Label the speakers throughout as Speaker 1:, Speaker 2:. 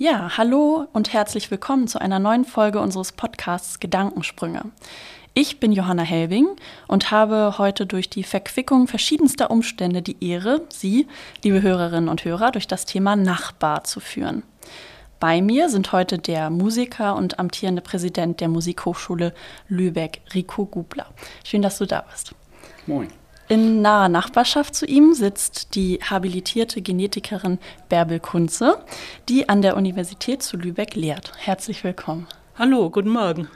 Speaker 1: Ja, hallo und herzlich willkommen zu einer neuen Folge unseres Podcasts Gedankensprünge. Ich bin Johanna Helbing und habe heute durch die Verquickung verschiedenster Umstände die Ehre, Sie, liebe Hörerinnen und Hörer, durch das Thema Nachbar zu führen. Bei mir sind heute der Musiker und amtierende Präsident der Musikhochschule Lübeck, Rico Gubler. Schön, dass du da bist.
Speaker 2: Moin.
Speaker 1: In naher Nachbarschaft zu ihm sitzt die habilitierte Genetikerin Bärbel Kunze, die an der Universität zu Lübeck lehrt. Herzlich willkommen.
Speaker 3: Hallo, guten Morgen.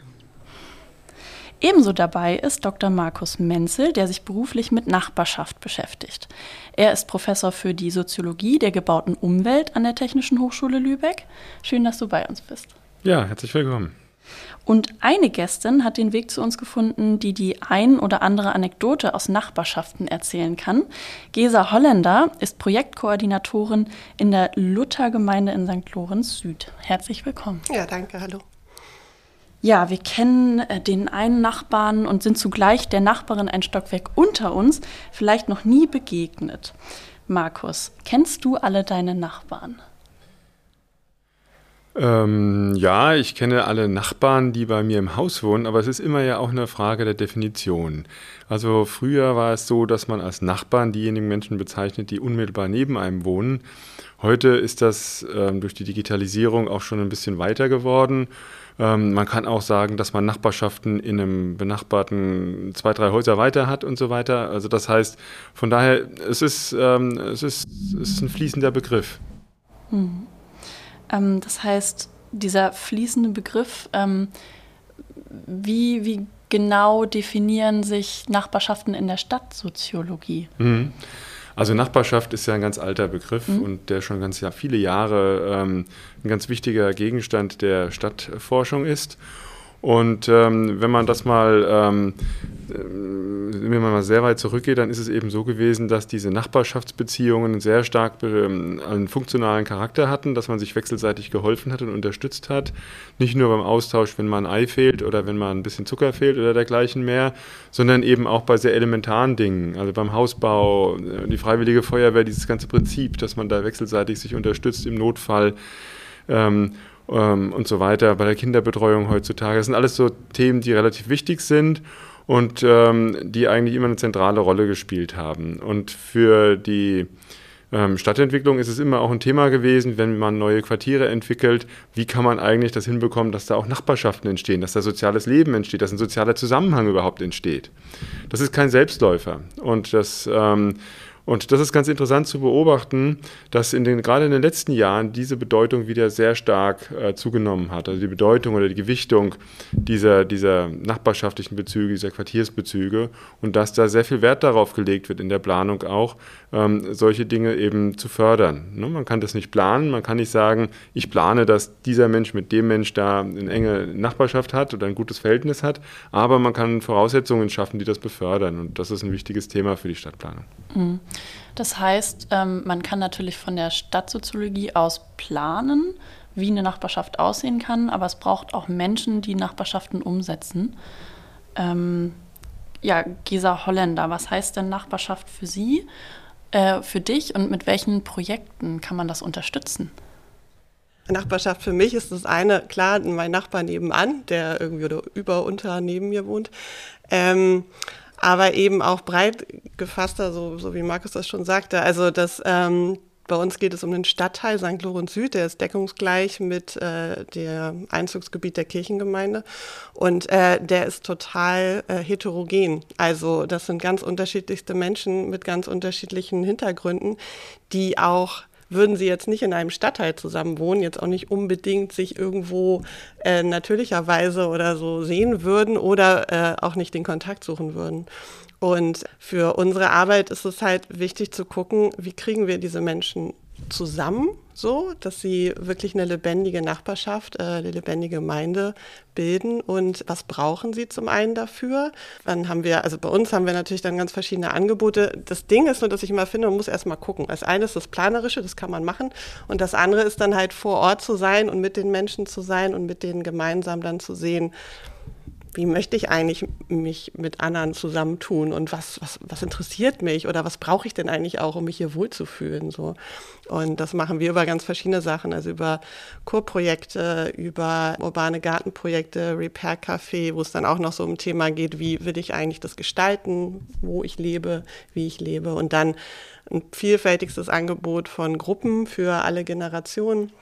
Speaker 1: Ebenso dabei ist Dr. Markus Menzel, der sich beruflich mit Nachbarschaft beschäftigt. Er ist Professor für die Soziologie der gebauten Umwelt an der Technischen Hochschule Lübeck. Schön, dass du bei uns bist.
Speaker 2: Ja, herzlich willkommen.
Speaker 1: Und eine Gästin hat den Weg zu uns gefunden, die die ein oder andere Anekdote aus Nachbarschaften erzählen kann. Gesa Holländer ist Projektkoordinatorin in der Luthergemeinde in St. Lorenz Süd. Herzlich willkommen.
Speaker 4: Ja, danke, hallo.
Speaker 1: Ja, wir kennen äh, den einen Nachbarn und sind zugleich der Nachbarin ein Stockwerk unter uns vielleicht noch nie begegnet. Markus, kennst du alle deine Nachbarn?
Speaker 2: Ähm, ja, ich kenne alle Nachbarn, die bei mir im Haus wohnen, aber es ist immer ja auch eine Frage der Definition. Also früher war es so, dass man als Nachbarn diejenigen Menschen bezeichnet, die unmittelbar neben einem wohnen. Heute ist das ähm, durch die Digitalisierung auch schon ein bisschen weiter geworden. Ähm, man kann auch sagen, dass man Nachbarschaften in einem benachbarten zwei, drei Häuser weiter hat und so weiter. Also das heißt, von daher, es ist, ähm, es ist, es ist ein fließender Begriff.
Speaker 1: Hm. Ähm, das heißt, dieser fließende Begriff, ähm, wie, wie genau definieren sich Nachbarschaften in der Stadtsoziologie?
Speaker 2: Mhm. Also Nachbarschaft ist ja ein ganz alter Begriff mhm. und der schon ganz ja, viele Jahre ähm, ein ganz wichtiger Gegenstand der Stadtforschung ist. Und ähm, wenn man das mal, ähm, äh, wenn man mal sehr weit zurückgeht, dann ist es eben so gewesen, dass diese Nachbarschaftsbeziehungen sehr stark ähm, einen funktionalen Charakter hatten, dass man sich wechselseitig geholfen hat und unterstützt hat. Nicht nur beim Austausch, wenn mal ein Ei fehlt oder wenn mal ein bisschen Zucker fehlt oder dergleichen mehr, sondern eben auch bei sehr elementaren Dingen, also beim Hausbau, äh, die Freiwillige Feuerwehr, dieses ganze Prinzip, dass man da wechselseitig sich unterstützt im Notfall. Ähm, ähm, und so weiter, bei der Kinderbetreuung heutzutage. Das sind alles so Themen, die relativ wichtig sind und ähm, die eigentlich immer eine zentrale Rolle gespielt haben. Und für die ähm, Stadtentwicklung ist es immer auch ein Thema gewesen, wenn man neue Quartiere entwickelt, wie kann man eigentlich das hinbekommen, dass da auch Nachbarschaften entstehen, dass da soziales Leben entsteht, dass ein sozialer Zusammenhang überhaupt entsteht. Das ist kein Selbstläufer. Und das ähm, und das ist ganz interessant zu beobachten, dass in den, gerade in den letzten Jahren diese Bedeutung wieder sehr stark äh, zugenommen hat. Also die Bedeutung oder die Gewichtung dieser, dieser nachbarschaftlichen Bezüge, dieser Quartiersbezüge und dass da sehr viel Wert darauf gelegt wird in der Planung auch, ähm, solche Dinge eben zu fördern. Ne? Man kann das nicht planen, man kann nicht sagen, ich plane, dass dieser Mensch mit dem Mensch da eine enge Nachbarschaft hat oder ein gutes Verhältnis hat, aber man kann Voraussetzungen schaffen, die das befördern und das ist ein wichtiges Thema für die Stadtplanung.
Speaker 1: Mhm. Das heißt, ähm, man kann natürlich von der Stadtsoziologie aus planen, wie eine Nachbarschaft aussehen kann, aber es braucht auch Menschen, die Nachbarschaften umsetzen. Ähm, ja, Gesa Holländer, was heißt denn Nachbarschaft für Sie, äh, für dich und mit welchen Projekten kann man das unterstützen?
Speaker 4: Nachbarschaft für mich ist das eine, klar, mein Nachbar nebenan, der irgendwie oder über, unter neben mir wohnt. Ähm, aber eben auch breit gefasster, so, so wie Markus das schon sagte. Also das ähm, bei uns geht es um den Stadtteil St. Lorenz Süd, der ist deckungsgleich mit äh, dem Einzugsgebiet der Kirchengemeinde und äh, der ist total äh, heterogen. Also das sind ganz unterschiedlichste Menschen mit ganz unterschiedlichen Hintergründen, die auch würden sie jetzt nicht in einem Stadtteil zusammen wohnen, jetzt auch nicht unbedingt sich irgendwo äh, natürlicherweise oder so sehen würden oder äh, auch nicht den Kontakt suchen würden. Und für unsere Arbeit ist es halt wichtig zu gucken, wie kriegen wir diese Menschen zusammen, so, dass sie wirklich eine lebendige Nachbarschaft, äh, eine lebendige Gemeinde bilden. Und was brauchen sie zum einen dafür? Dann haben wir, also bei uns haben wir natürlich dann ganz verschiedene Angebote. Das Ding ist nur, dass ich immer finde, man muss erstmal gucken. Das eine ist das Planerische, das kann man machen. Und das andere ist dann halt vor Ort zu sein und mit den Menschen zu sein und mit denen gemeinsam dann zu sehen, wie möchte ich eigentlich mich mit anderen zusammentun und was, was, was interessiert mich oder was brauche ich denn eigentlich auch, um mich hier wohlzufühlen. So. Und das machen wir über ganz verschiedene Sachen, also über Kurprojekte, über urbane Gartenprojekte, Repair Café, wo es dann auch noch so um Thema geht, wie will ich eigentlich das gestalten, wo ich lebe, wie ich lebe. Und dann ein vielfältigstes Angebot von Gruppen für alle Generationen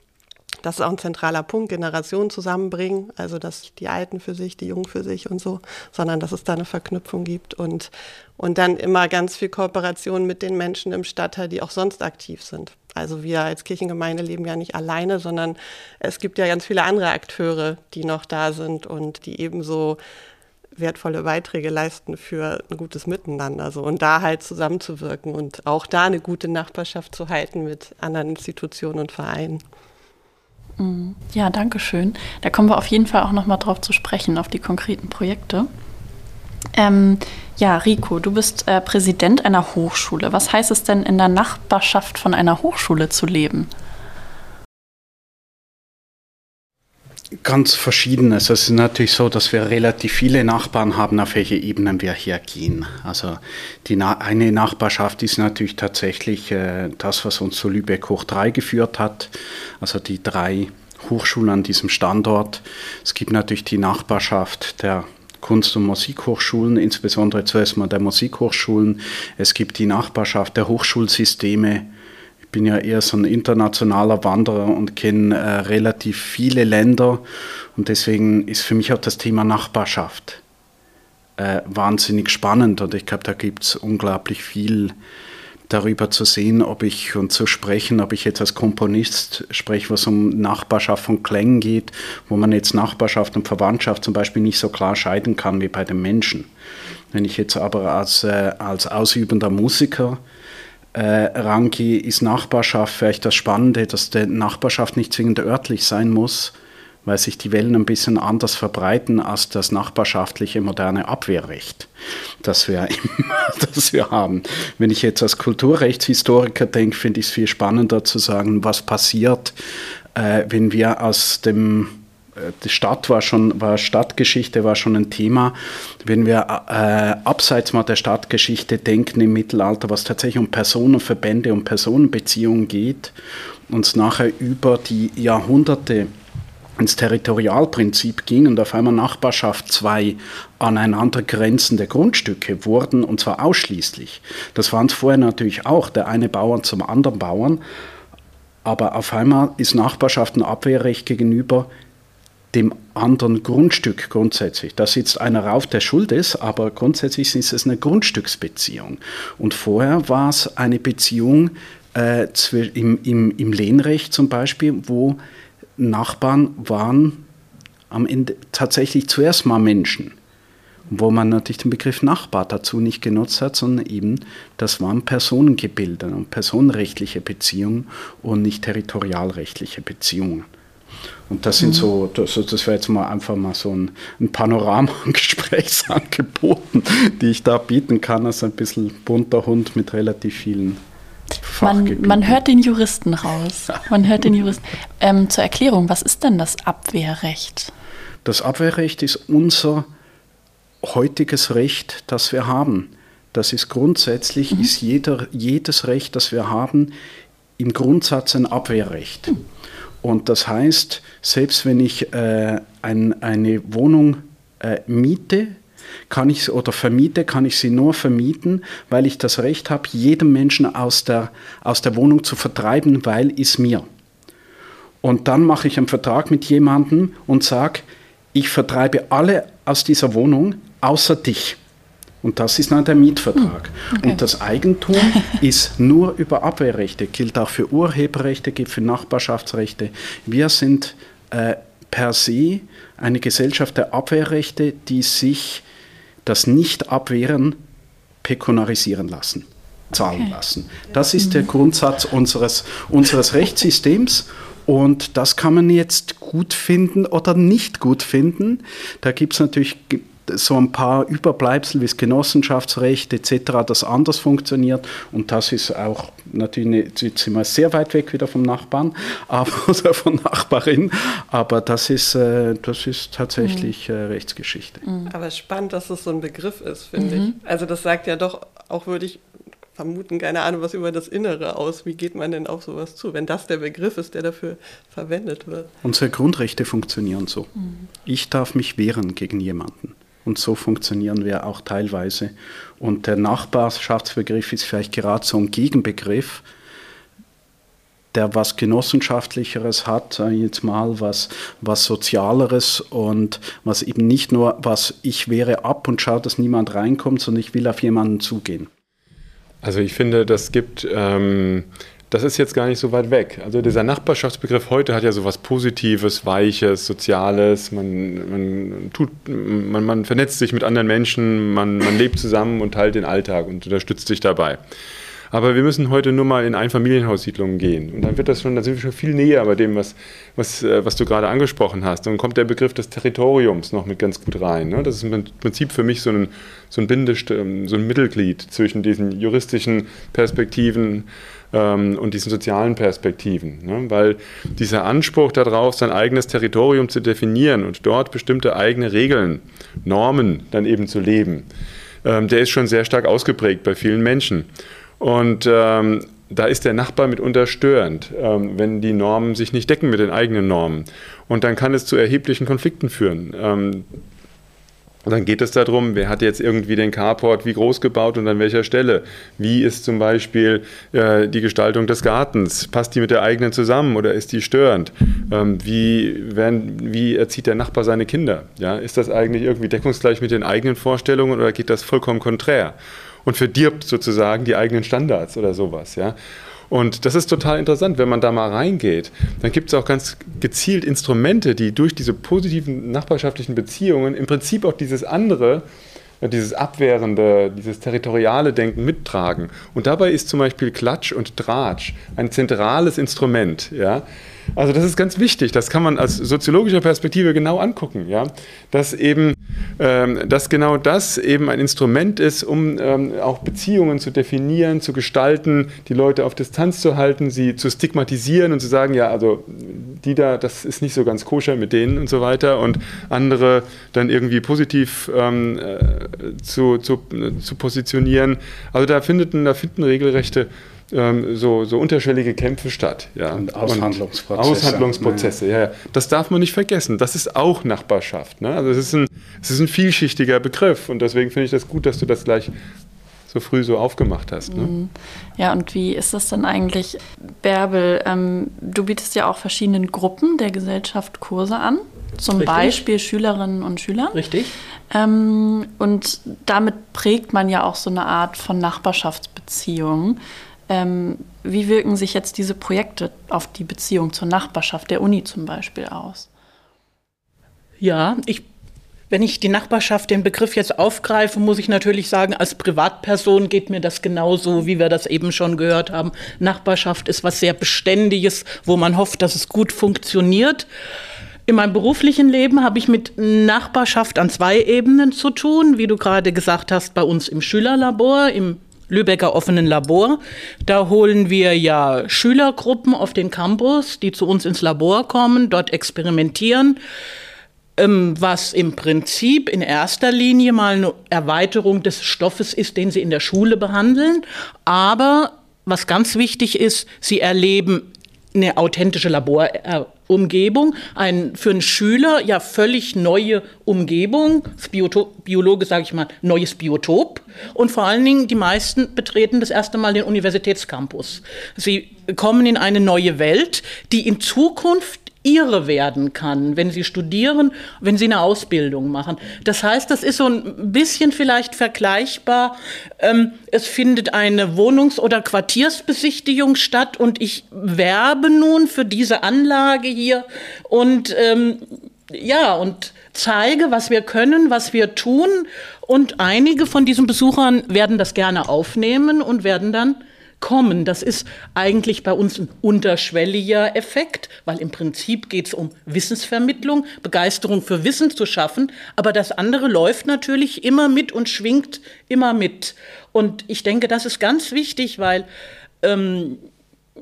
Speaker 4: das ist auch ein zentraler Punkt, Generationen zusammenbringen, also dass die Alten für sich, die Jungen für sich und so, sondern dass es da eine Verknüpfung gibt und, und dann immer ganz viel Kooperation mit den Menschen im Stadtteil, die auch sonst aktiv sind. Also wir als Kirchengemeinde leben ja nicht alleine, sondern es gibt ja ganz viele andere Akteure, die noch da sind und die ebenso wertvolle Beiträge leisten für ein gutes Miteinander. So. Und da halt zusammenzuwirken und auch da eine gute Nachbarschaft zu halten mit anderen Institutionen und Vereinen.
Speaker 1: Mhm. Ja, danke schön. Da kommen wir auf jeden Fall auch noch mal drauf zu sprechen, auf die konkreten Projekte. Ähm, ja, Rico, du bist äh, Präsident einer Hochschule. Was heißt es denn, in der Nachbarschaft von einer Hochschule zu leben?
Speaker 3: Ganz verschiedenes. Es ist natürlich so, dass wir relativ viele Nachbarn haben, auf welche Ebenen wir hier gehen. Also die Na eine Nachbarschaft ist natürlich tatsächlich äh, das, was uns zu Lübeck hoch 3 geführt hat. Also die drei Hochschulen an diesem Standort. Es gibt natürlich die Nachbarschaft der Kunst- und Musikhochschulen, insbesondere zuerst mal der Musikhochschulen. Es gibt die Nachbarschaft der Hochschulsysteme bin ja eher so ein internationaler Wanderer und kenne äh, relativ viele Länder und deswegen ist für mich auch das Thema Nachbarschaft äh, wahnsinnig spannend und ich glaube, da gibt es unglaublich viel darüber zu sehen, ob ich und zu sprechen, ob ich jetzt als Komponist spreche, was um Nachbarschaft von Klängen geht, wo man jetzt Nachbarschaft und Verwandtschaft zum Beispiel nicht so klar scheiden kann wie bei den Menschen. Wenn ich jetzt aber als, äh, als ausübender Musiker äh, rangehe, ist Nachbarschaft vielleicht das Spannende, dass die Nachbarschaft nicht zwingend örtlich sein muss, weil sich die Wellen ein bisschen anders verbreiten als das nachbarschaftliche moderne Abwehrrecht, das wir, das wir haben. Wenn ich jetzt als Kulturrechtshistoriker denke, finde ich es viel spannender zu sagen, was passiert, äh, wenn wir aus dem die Stadt war schon, war Stadtgeschichte war schon ein Thema. Wenn wir äh, abseits mal der Stadtgeschichte denken im Mittelalter, was tatsächlich um Personenverbände, um Personenbeziehungen geht, uns nachher über die Jahrhunderte ins Territorialprinzip ging und auf einmal Nachbarschaft zwei aneinander grenzende Grundstücke wurden, und zwar ausschließlich. Das waren es vorher natürlich auch, der eine Bauern zum anderen Bauern, aber auf einmal ist Nachbarschaft ein Abwehrrecht gegenüber dem anderen Grundstück grundsätzlich. Da sitzt einer rauf, der schuld ist, aber grundsätzlich ist es eine Grundstücksbeziehung. Und vorher war es eine Beziehung äh, im, im, im Lehnrecht zum Beispiel, wo Nachbarn waren am Ende tatsächlich zuerst mal Menschen. Wo man natürlich den Begriff Nachbar dazu nicht genutzt hat, sondern eben, das waren Personengebilde und personenrechtliche Beziehungen und nicht territorialrechtliche Beziehungen. Und das sind mhm. so, das, das wäre jetzt mal einfach mal so ein, ein Panorama an Gesprächsangeboten, die ich da bieten kann, als ein bisschen bunter Hund mit relativ vielen
Speaker 1: man, man, hört den Juristen raus. Man hört den Juristen. Ähm, zur Erklärung, was ist denn das Abwehrrecht?
Speaker 3: Das Abwehrrecht ist unser heutiges Recht, das wir haben. Das ist grundsätzlich, mhm. ist jeder, jedes Recht, das wir haben, im Grundsatz ein Abwehrrecht. Mhm. Und das heißt, selbst wenn ich äh, ein, eine Wohnung äh, miete, kann ich oder vermiete, kann ich sie nur vermieten, weil ich das Recht habe, jedem Menschen aus der, aus der Wohnung zu vertreiben, weil es mir. Und dann mache ich einen Vertrag mit jemandem und sage, ich vertreibe alle aus dieser Wohnung außer dich. Und das ist dann der Mietvertrag. Hm, okay. Und das Eigentum ist nur über Abwehrrechte, gilt auch für Urheberrechte, gilt für Nachbarschaftsrechte. Wir sind äh, per se eine Gesellschaft der Abwehrrechte, die sich das Nicht-Abwehren pekunarisieren lassen, zahlen okay. lassen. Das ist der Grundsatz unseres, unseres Rechtssystems. Und das kann man jetzt gut finden oder nicht gut finden. Da gibt es natürlich so ein paar Überbleibsel wie das Genossenschaftsrecht etc., das anders funktioniert. Und das ist auch natürlich, jetzt sind wir sehr weit weg wieder vom Nachbarn, aber, also von Nachbarin, aber das ist, äh, das ist tatsächlich mhm. Rechtsgeschichte.
Speaker 4: Mhm. Aber spannend, dass das so ein Begriff ist, finde mhm. ich. Also das sagt ja doch auch, würde ich vermuten, keine Ahnung, was über das Innere aus. Wie geht man denn auf sowas zu, wenn das der Begriff ist, der dafür verwendet wird?
Speaker 3: Unsere Grundrechte funktionieren so. Mhm. Ich darf mich wehren gegen jemanden. Und so funktionieren wir auch teilweise. Und der Nachbarschaftsbegriff ist vielleicht gerade so ein Gegenbegriff, der was Genossenschaftlicheres hat, jetzt mal was, was Sozialeres und was eben nicht nur, was ich wehre ab und schaue, dass niemand reinkommt, sondern ich will auf jemanden zugehen.
Speaker 2: Also ich finde, das gibt ähm, das ist jetzt gar nicht so weit weg. Also dieser Nachbarschaftsbegriff heute hat ja so was Positives, Weiches, Soziales. Man, man, tut, man, man vernetzt sich mit anderen Menschen, man, man lebt zusammen und teilt den Alltag und unterstützt sich dabei. Aber wir müssen heute nur mal in Einfamilienhaussiedlungen gehen. Und dann wird das schon, dann sind wir schon viel näher bei dem, was, was, äh, was du gerade angesprochen hast. Dann kommt der Begriff des Territoriums noch mit ganz gut rein. Ne? Das ist im Prinzip für mich so ein, so ein Bindest, ähm, so ein Mittelglied zwischen diesen juristischen Perspektiven ähm, und diesen sozialen Perspektiven. Ne? Weil dieser Anspruch darauf, sein eigenes Territorium zu definieren und dort bestimmte eigene Regeln, Normen dann eben zu leben, ähm, der ist schon sehr stark ausgeprägt bei vielen Menschen. Und ähm, da ist der Nachbar mitunter störend, ähm, wenn die Normen sich nicht decken mit den eigenen Normen. Und dann kann es zu erheblichen Konflikten führen. Ähm, und dann geht es darum, wer hat jetzt irgendwie den Carport wie groß gebaut und an welcher Stelle? Wie ist zum Beispiel äh, die Gestaltung des Gartens? Passt die mit der eigenen zusammen oder ist die störend? Ähm, wie, werden, wie erzieht der Nachbar seine Kinder? Ja, ist das eigentlich irgendwie deckungsgleich mit den eigenen Vorstellungen oder geht das vollkommen konträr? Und verdirbt sozusagen die eigenen Standards oder sowas. Ja? Und das ist total interessant, wenn man da mal reingeht. Dann gibt es auch ganz gezielt Instrumente, die durch diese positiven nachbarschaftlichen Beziehungen im Prinzip auch dieses andere, dieses abwehrende, dieses territoriale Denken mittragen. Und dabei ist zum Beispiel Klatsch und Tratsch ein zentrales Instrument. Ja? Also das ist ganz wichtig. Das kann man aus soziologischer Perspektive genau angucken, ja, dass eben, dass genau das eben ein Instrument ist, um ähm, auch Beziehungen zu definieren, zu gestalten, die Leute auf Distanz zu halten, sie zu stigmatisieren und zu sagen, ja, also die da, das ist nicht so ganz koscher mit denen und so weiter und andere dann irgendwie positiv ähm, äh, zu, zu, zu positionieren. Also da finden, da finden regelrechte ähm, so, so unterschwellige Kämpfe statt. Ja.
Speaker 3: Und Aushandlungsprozesse.
Speaker 2: Und Aushandlungsprozesse, ja. ja. Das darf man nicht vergessen. Das ist auch Nachbarschaft. Ne? Also es ist, ein, es ist ein vielschichtiger Begriff und deswegen finde ich das gut, dass du das gleich so früh so aufgemacht hast. Ne? Mhm.
Speaker 1: Ja, und wie ist das denn eigentlich, Bärbel? Ähm, du bietest ja auch verschiedenen Gruppen der Gesellschaft Kurse an, zum Richtig. Beispiel Schülerinnen und Schüler.
Speaker 5: Richtig.
Speaker 1: Ähm, und damit prägt man ja auch so eine Art von Nachbarschaftsbeziehung. Ähm, wie wirken sich jetzt diese Projekte auf die Beziehung zur Nachbarschaft der Uni zum Beispiel aus?
Speaker 5: Ja, ich, wenn ich die Nachbarschaft, den Begriff jetzt aufgreife, muss ich natürlich sagen, als Privatperson geht mir das genauso, wie wir das eben schon gehört haben. Nachbarschaft ist was sehr Beständiges, wo man hofft, dass es gut funktioniert. In meinem beruflichen Leben habe ich mit Nachbarschaft an zwei Ebenen zu tun, wie du gerade gesagt hast, bei uns im Schülerlabor, im Lübecker offenen Labor. Da holen wir ja Schülergruppen auf den Campus, die zu uns ins Labor kommen, dort experimentieren ähm, was im Prinzip in erster Linie mal eine Erweiterung des Stoffes ist, den sie in der Schule behandeln. Aber was ganz wichtig ist, sie erleben eine authentische Laborumgebung, ein für einen Schüler ja völlig neue Umgebung, Biotop, Biologe sage ich mal, neues Biotop und vor allen Dingen die meisten betreten das erste Mal den Universitätscampus. Sie kommen in eine neue Welt, die in Zukunft ihre werden kann, wenn sie studieren, wenn sie eine Ausbildung machen. Das heißt, das ist so ein bisschen vielleicht vergleichbar. Ähm, es findet eine Wohnungs- oder Quartiersbesichtigung statt und ich werbe nun für diese Anlage hier und ähm, ja, und zeige, was wir können, was wir tun. Und einige von diesen Besuchern werden das gerne aufnehmen und werden dann kommen. Das ist eigentlich bei uns ein unterschwelliger Effekt, weil im Prinzip geht es um Wissensvermittlung, Begeisterung für Wissen zu schaffen. Aber das andere läuft natürlich immer mit und schwingt immer mit. Und ich denke, das ist ganz wichtig, weil ähm,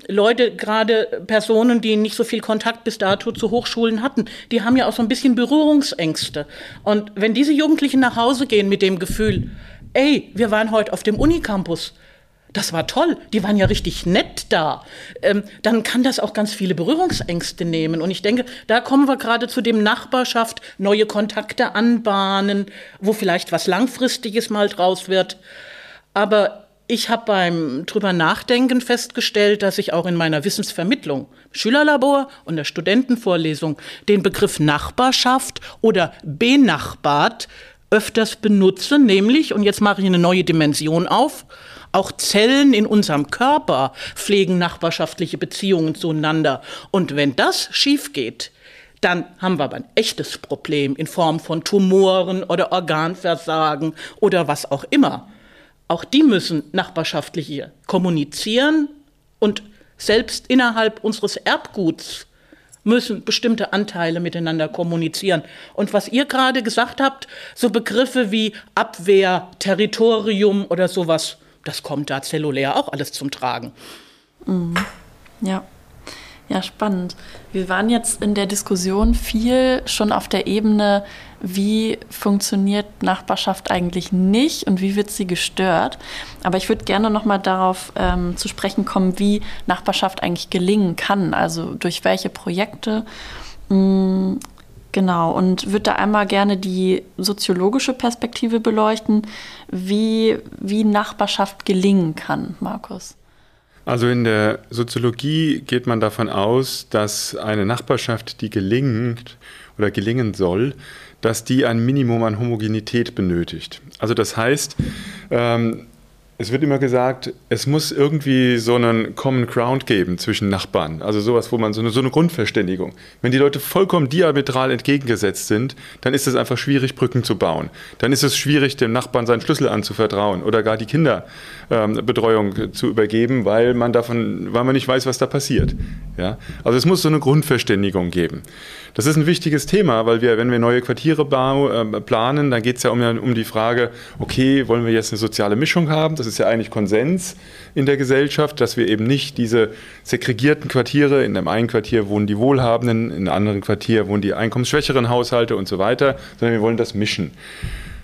Speaker 5: Leute, gerade Personen, die nicht so viel Kontakt bis dato zu Hochschulen hatten, die haben ja auch so ein bisschen Berührungsängste. Und wenn diese Jugendlichen nach Hause gehen mit dem Gefühl, ey, wir waren heute auf dem Unicampus, das war toll, die waren ja richtig nett da, ähm, dann kann das auch ganz viele Berührungsängste nehmen. Und ich denke, da kommen wir gerade zu dem Nachbarschaft, neue Kontakte anbahnen, wo vielleicht was Langfristiges mal draus wird. Aber ich habe beim drüber nachdenken festgestellt, dass ich auch in meiner Wissensvermittlung, Schülerlabor und der Studentenvorlesung den Begriff Nachbarschaft oder benachbart öfters benutze, nämlich, und jetzt mache ich eine neue Dimension auf, auch Zellen in unserem Körper pflegen nachbarschaftliche Beziehungen zueinander. Und wenn das schief geht, dann haben wir aber ein echtes Problem in Form von Tumoren oder Organversagen oder was auch immer. Auch die müssen nachbarschaftlich kommunizieren und selbst innerhalb unseres Erbguts müssen bestimmte Anteile miteinander kommunizieren. Und was ihr gerade gesagt habt, so Begriffe wie Abwehr, Territorium oder sowas, das kommt da zellulär auch alles zum Tragen.
Speaker 1: Mhm. Ja. Ja, spannend. Wir waren jetzt in der Diskussion viel schon auf der Ebene, wie funktioniert Nachbarschaft eigentlich nicht und wie wird sie gestört. Aber ich würde gerne noch mal darauf ähm, zu sprechen kommen, wie Nachbarschaft eigentlich gelingen kann. Also durch welche Projekte. Mhm, genau. Und würde da einmal gerne die soziologische Perspektive beleuchten, wie, wie Nachbarschaft gelingen kann, Markus.
Speaker 2: Also in der Soziologie geht man davon aus, dass eine Nachbarschaft, die gelingt oder gelingen soll, dass die ein Minimum an Homogenität benötigt. Also das heißt, ähm, es wird immer gesagt, es muss irgendwie so einen Common Ground geben zwischen Nachbarn. Also sowas, wo man so eine, so eine Grundverständigung. Wenn die Leute vollkommen diametral entgegengesetzt sind, dann ist es einfach schwierig, Brücken zu bauen. Dann ist es schwierig, dem Nachbarn seinen Schlüssel anzuvertrauen oder gar die Kinderbetreuung ähm, zu übergeben, weil man davon, weil man nicht weiß, was da passiert. Ja? Also es muss so eine Grundverständigung geben. Das ist ein wichtiges Thema, weil wir, wenn wir neue Quartiere äh, planen, dann geht es ja um, um die Frage, okay, wollen wir jetzt eine soziale Mischung haben? Das ist ja eigentlich Konsens in der Gesellschaft, dass wir eben nicht diese segregierten Quartiere, in einem einen Quartier wohnen die Wohlhabenden, in einem anderen Quartier wohnen die einkommensschwächeren Haushalte und so weiter, sondern wir wollen das mischen.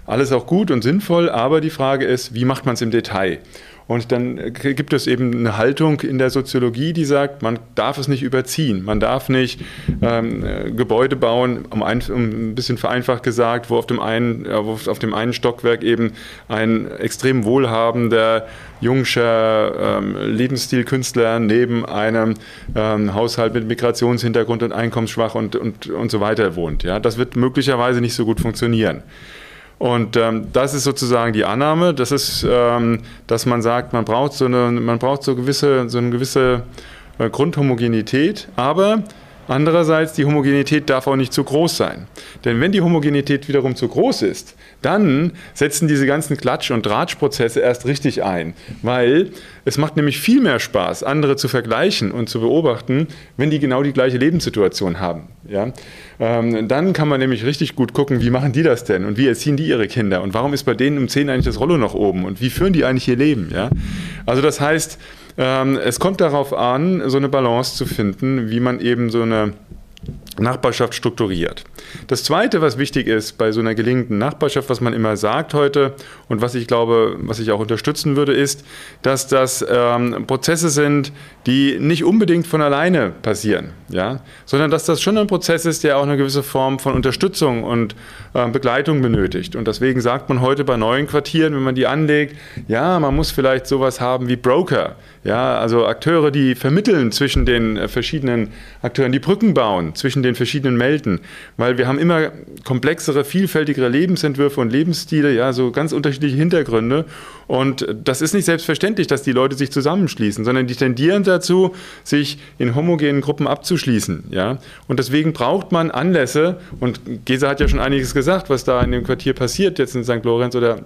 Speaker 2: Alles auch gut und sinnvoll, aber die Frage ist, wie macht man es im Detail? Und dann gibt es eben eine Haltung in der Soziologie, die sagt, man darf es nicht überziehen. Man darf nicht ähm, Gebäude bauen, um ein, um ein, bisschen vereinfacht gesagt, wo auf dem, einen, äh, auf dem einen Stockwerk eben ein extrem wohlhabender, jungscher ähm, Lebensstilkünstler neben einem ähm, Haushalt mit Migrationshintergrund und einkommensschwach und, und, und so weiter wohnt. Ja? Das wird möglicherweise nicht so gut funktionieren. Und ähm, das ist sozusagen die Annahme, das ist, ähm, dass man sagt, man braucht so eine, man braucht so gewisse, so eine gewisse äh, Grundhomogenität, aber Andererseits, die Homogenität darf auch nicht zu groß sein. Denn wenn die Homogenität wiederum zu groß ist, dann setzen diese ganzen Klatsch- und Dratschprozesse erst richtig ein. Weil es macht nämlich viel mehr Spaß, andere zu vergleichen und zu beobachten, wenn die genau die gleiche Lebenssituation haben. Ja? Ähm, dann kann man nämlich richtig gut gucken, wie machen die das denn und wie erziehen die ihre Kinder und warum ist bei denen um 10 eigentlich das Rollo noch oben und wie führen die eigentlich ihr Leben. Ja? Also das heißt, ähm, es kommt darauf an, so eine Balance zu finden, wie man eben so eine Nachbarschaft strukturiert. Das Zweite, was wichtig ist bei so einer gelingenden Nachbarschaft, was man immer sagt heute und was ich glaube, was ich auch unterstützen würde, ist, dass das ähm, Prozesse sind, die nicht unbedingt von alleine passieren, ja, sondern dass das schon ein Prozess ist, der auch eine gewisse Form von Unterstützung und äh, Begleitung benötigt. Und deswegen sagt man heute bei neuen Quartieren, wenn man die anlegt, ja, man muss vielleicht sowas haben wie Broker, ja, also Akteure, die vermitteln zwischen den äh, verschiedenen Akteuren, die Brücken bauen zwischen den verschiedenen Melden. Weil weil wir haben immer komplexere, vielfältigere Lebensentwürfe und Lebensstile, ja, so ganz unterschiedliche Hintergründe. Und das ist nicht selbstverständlich, dass die Leute sich zusammenschließen, sondern die tendieren dazu, sich in homogenen Gruppen abzuschließen. Ja? Und deswegen braucht man Anlässe, und Gesa hat ja schon einiges gesagt, was da in dem Quartier passiert, jetzt in St. Lorenz oder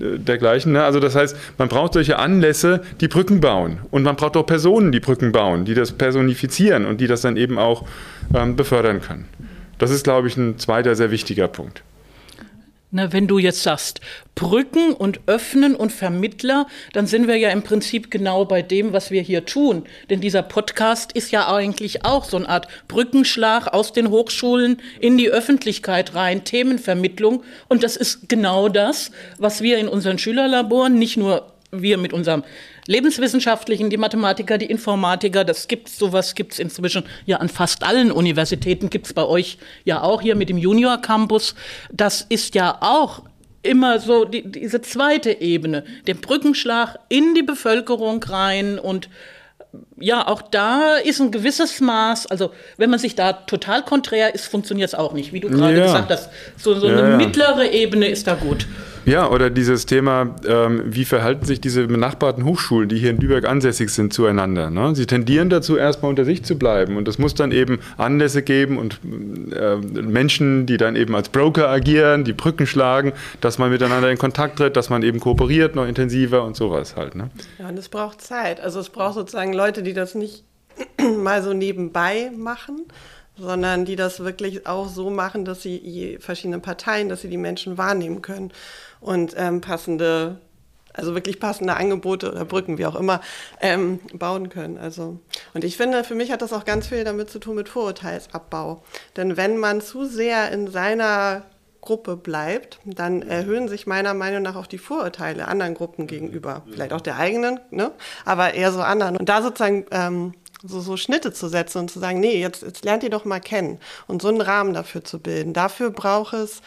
Speaker 2: äh, dergleichen. Ne? Also das heißt, man braucht solche Anlässe, die Brücken bauen. Und man braucht auch Personen, die Brücken bauen, die das personifizieren und die das dann eben auch ähm, befördern können. Das ist, glaube ich, ein zweiter sehr wichtiger Punkt.
Speaker 5: Na, wenn du jetzt sagst, Brücken und Öffnen und Vermittler, dann sind wir ja im Prinzip genau bei dem, was wir hier tun. Denn dieser Podcast ist ja eigentlich auch so eine Art Brückenschlag aus den Hochschulen in die Öffentlichkeit rein, Themenvermittlung. Und das ist genau das, was wir in unseren Schülerlaboren, nicht nur wir mit unserem Lebenswissenschaftlichen, die Mathematiker, die Informatiker, das gibt's, sowas gibt's inzwischen ja an fast allen Universitäten, gibt's bei euch ja auch hier mit dem Junior Campus. Das ist ja auch immer so die, diese zweite Ebene, den Brückenschlag in die Bevölkerung rein und ja, auch da ist ein gewisses Maß, also wenn man sich da total konträr ist, funktioniert es auch nicht. Wie du gerade ja. gesagt hast, so, so ja, eine ja. mittlere Ebene ist da gut.
Speaker 2: Ja, oder dieses Thema, ähm, wie verhalten sich diese benachbarten Hochschulen, die hier in Lübeck ansässig sind, zueinander. Ne? Sie tendieren dazu, erstmal unter sich zu bleiben. Und es muss dann eben Anlässe geben und äh, Menschen, die dann eben als Broker agieren, die Brücken schlagen, dass man miteinander in Kontakt tritt, dass man eben kooperiert noch intensiver und sowas halt. Ne?
Speaker 4: Ja, und es braucht Zeit. Also es braucht sozusagen Leute, die das nicht mal so nebenbei machen, sondern die das wirklich auch so machen, dass sie verschiedene Parteien, dass sie die Menschen wahrnehmen können und ähm, passende, also wirklich passende Angebote oder Brücken, wie auch immer, ähm, bauen können. Also, und ich finde, für mich hat das auch ganz viel damit zu tun mit Vorurteilsabbau. Denn wenn man zu sehr in seiner Gruppe bleibt, dann erhöhen sich meiner Meinung nach auch die Vorurteile anderen Gruppen gegenüber. Vielleicht auch der eigenen, ne? aber eher so anderen. Und da sozusagen ähm, so, so Schnitte zu setzen und zu sagen, nee, jetzt, jetzt lernt ihr doch mal kennen und so einen Rahmen dafür zu bilden. Dafür braucht es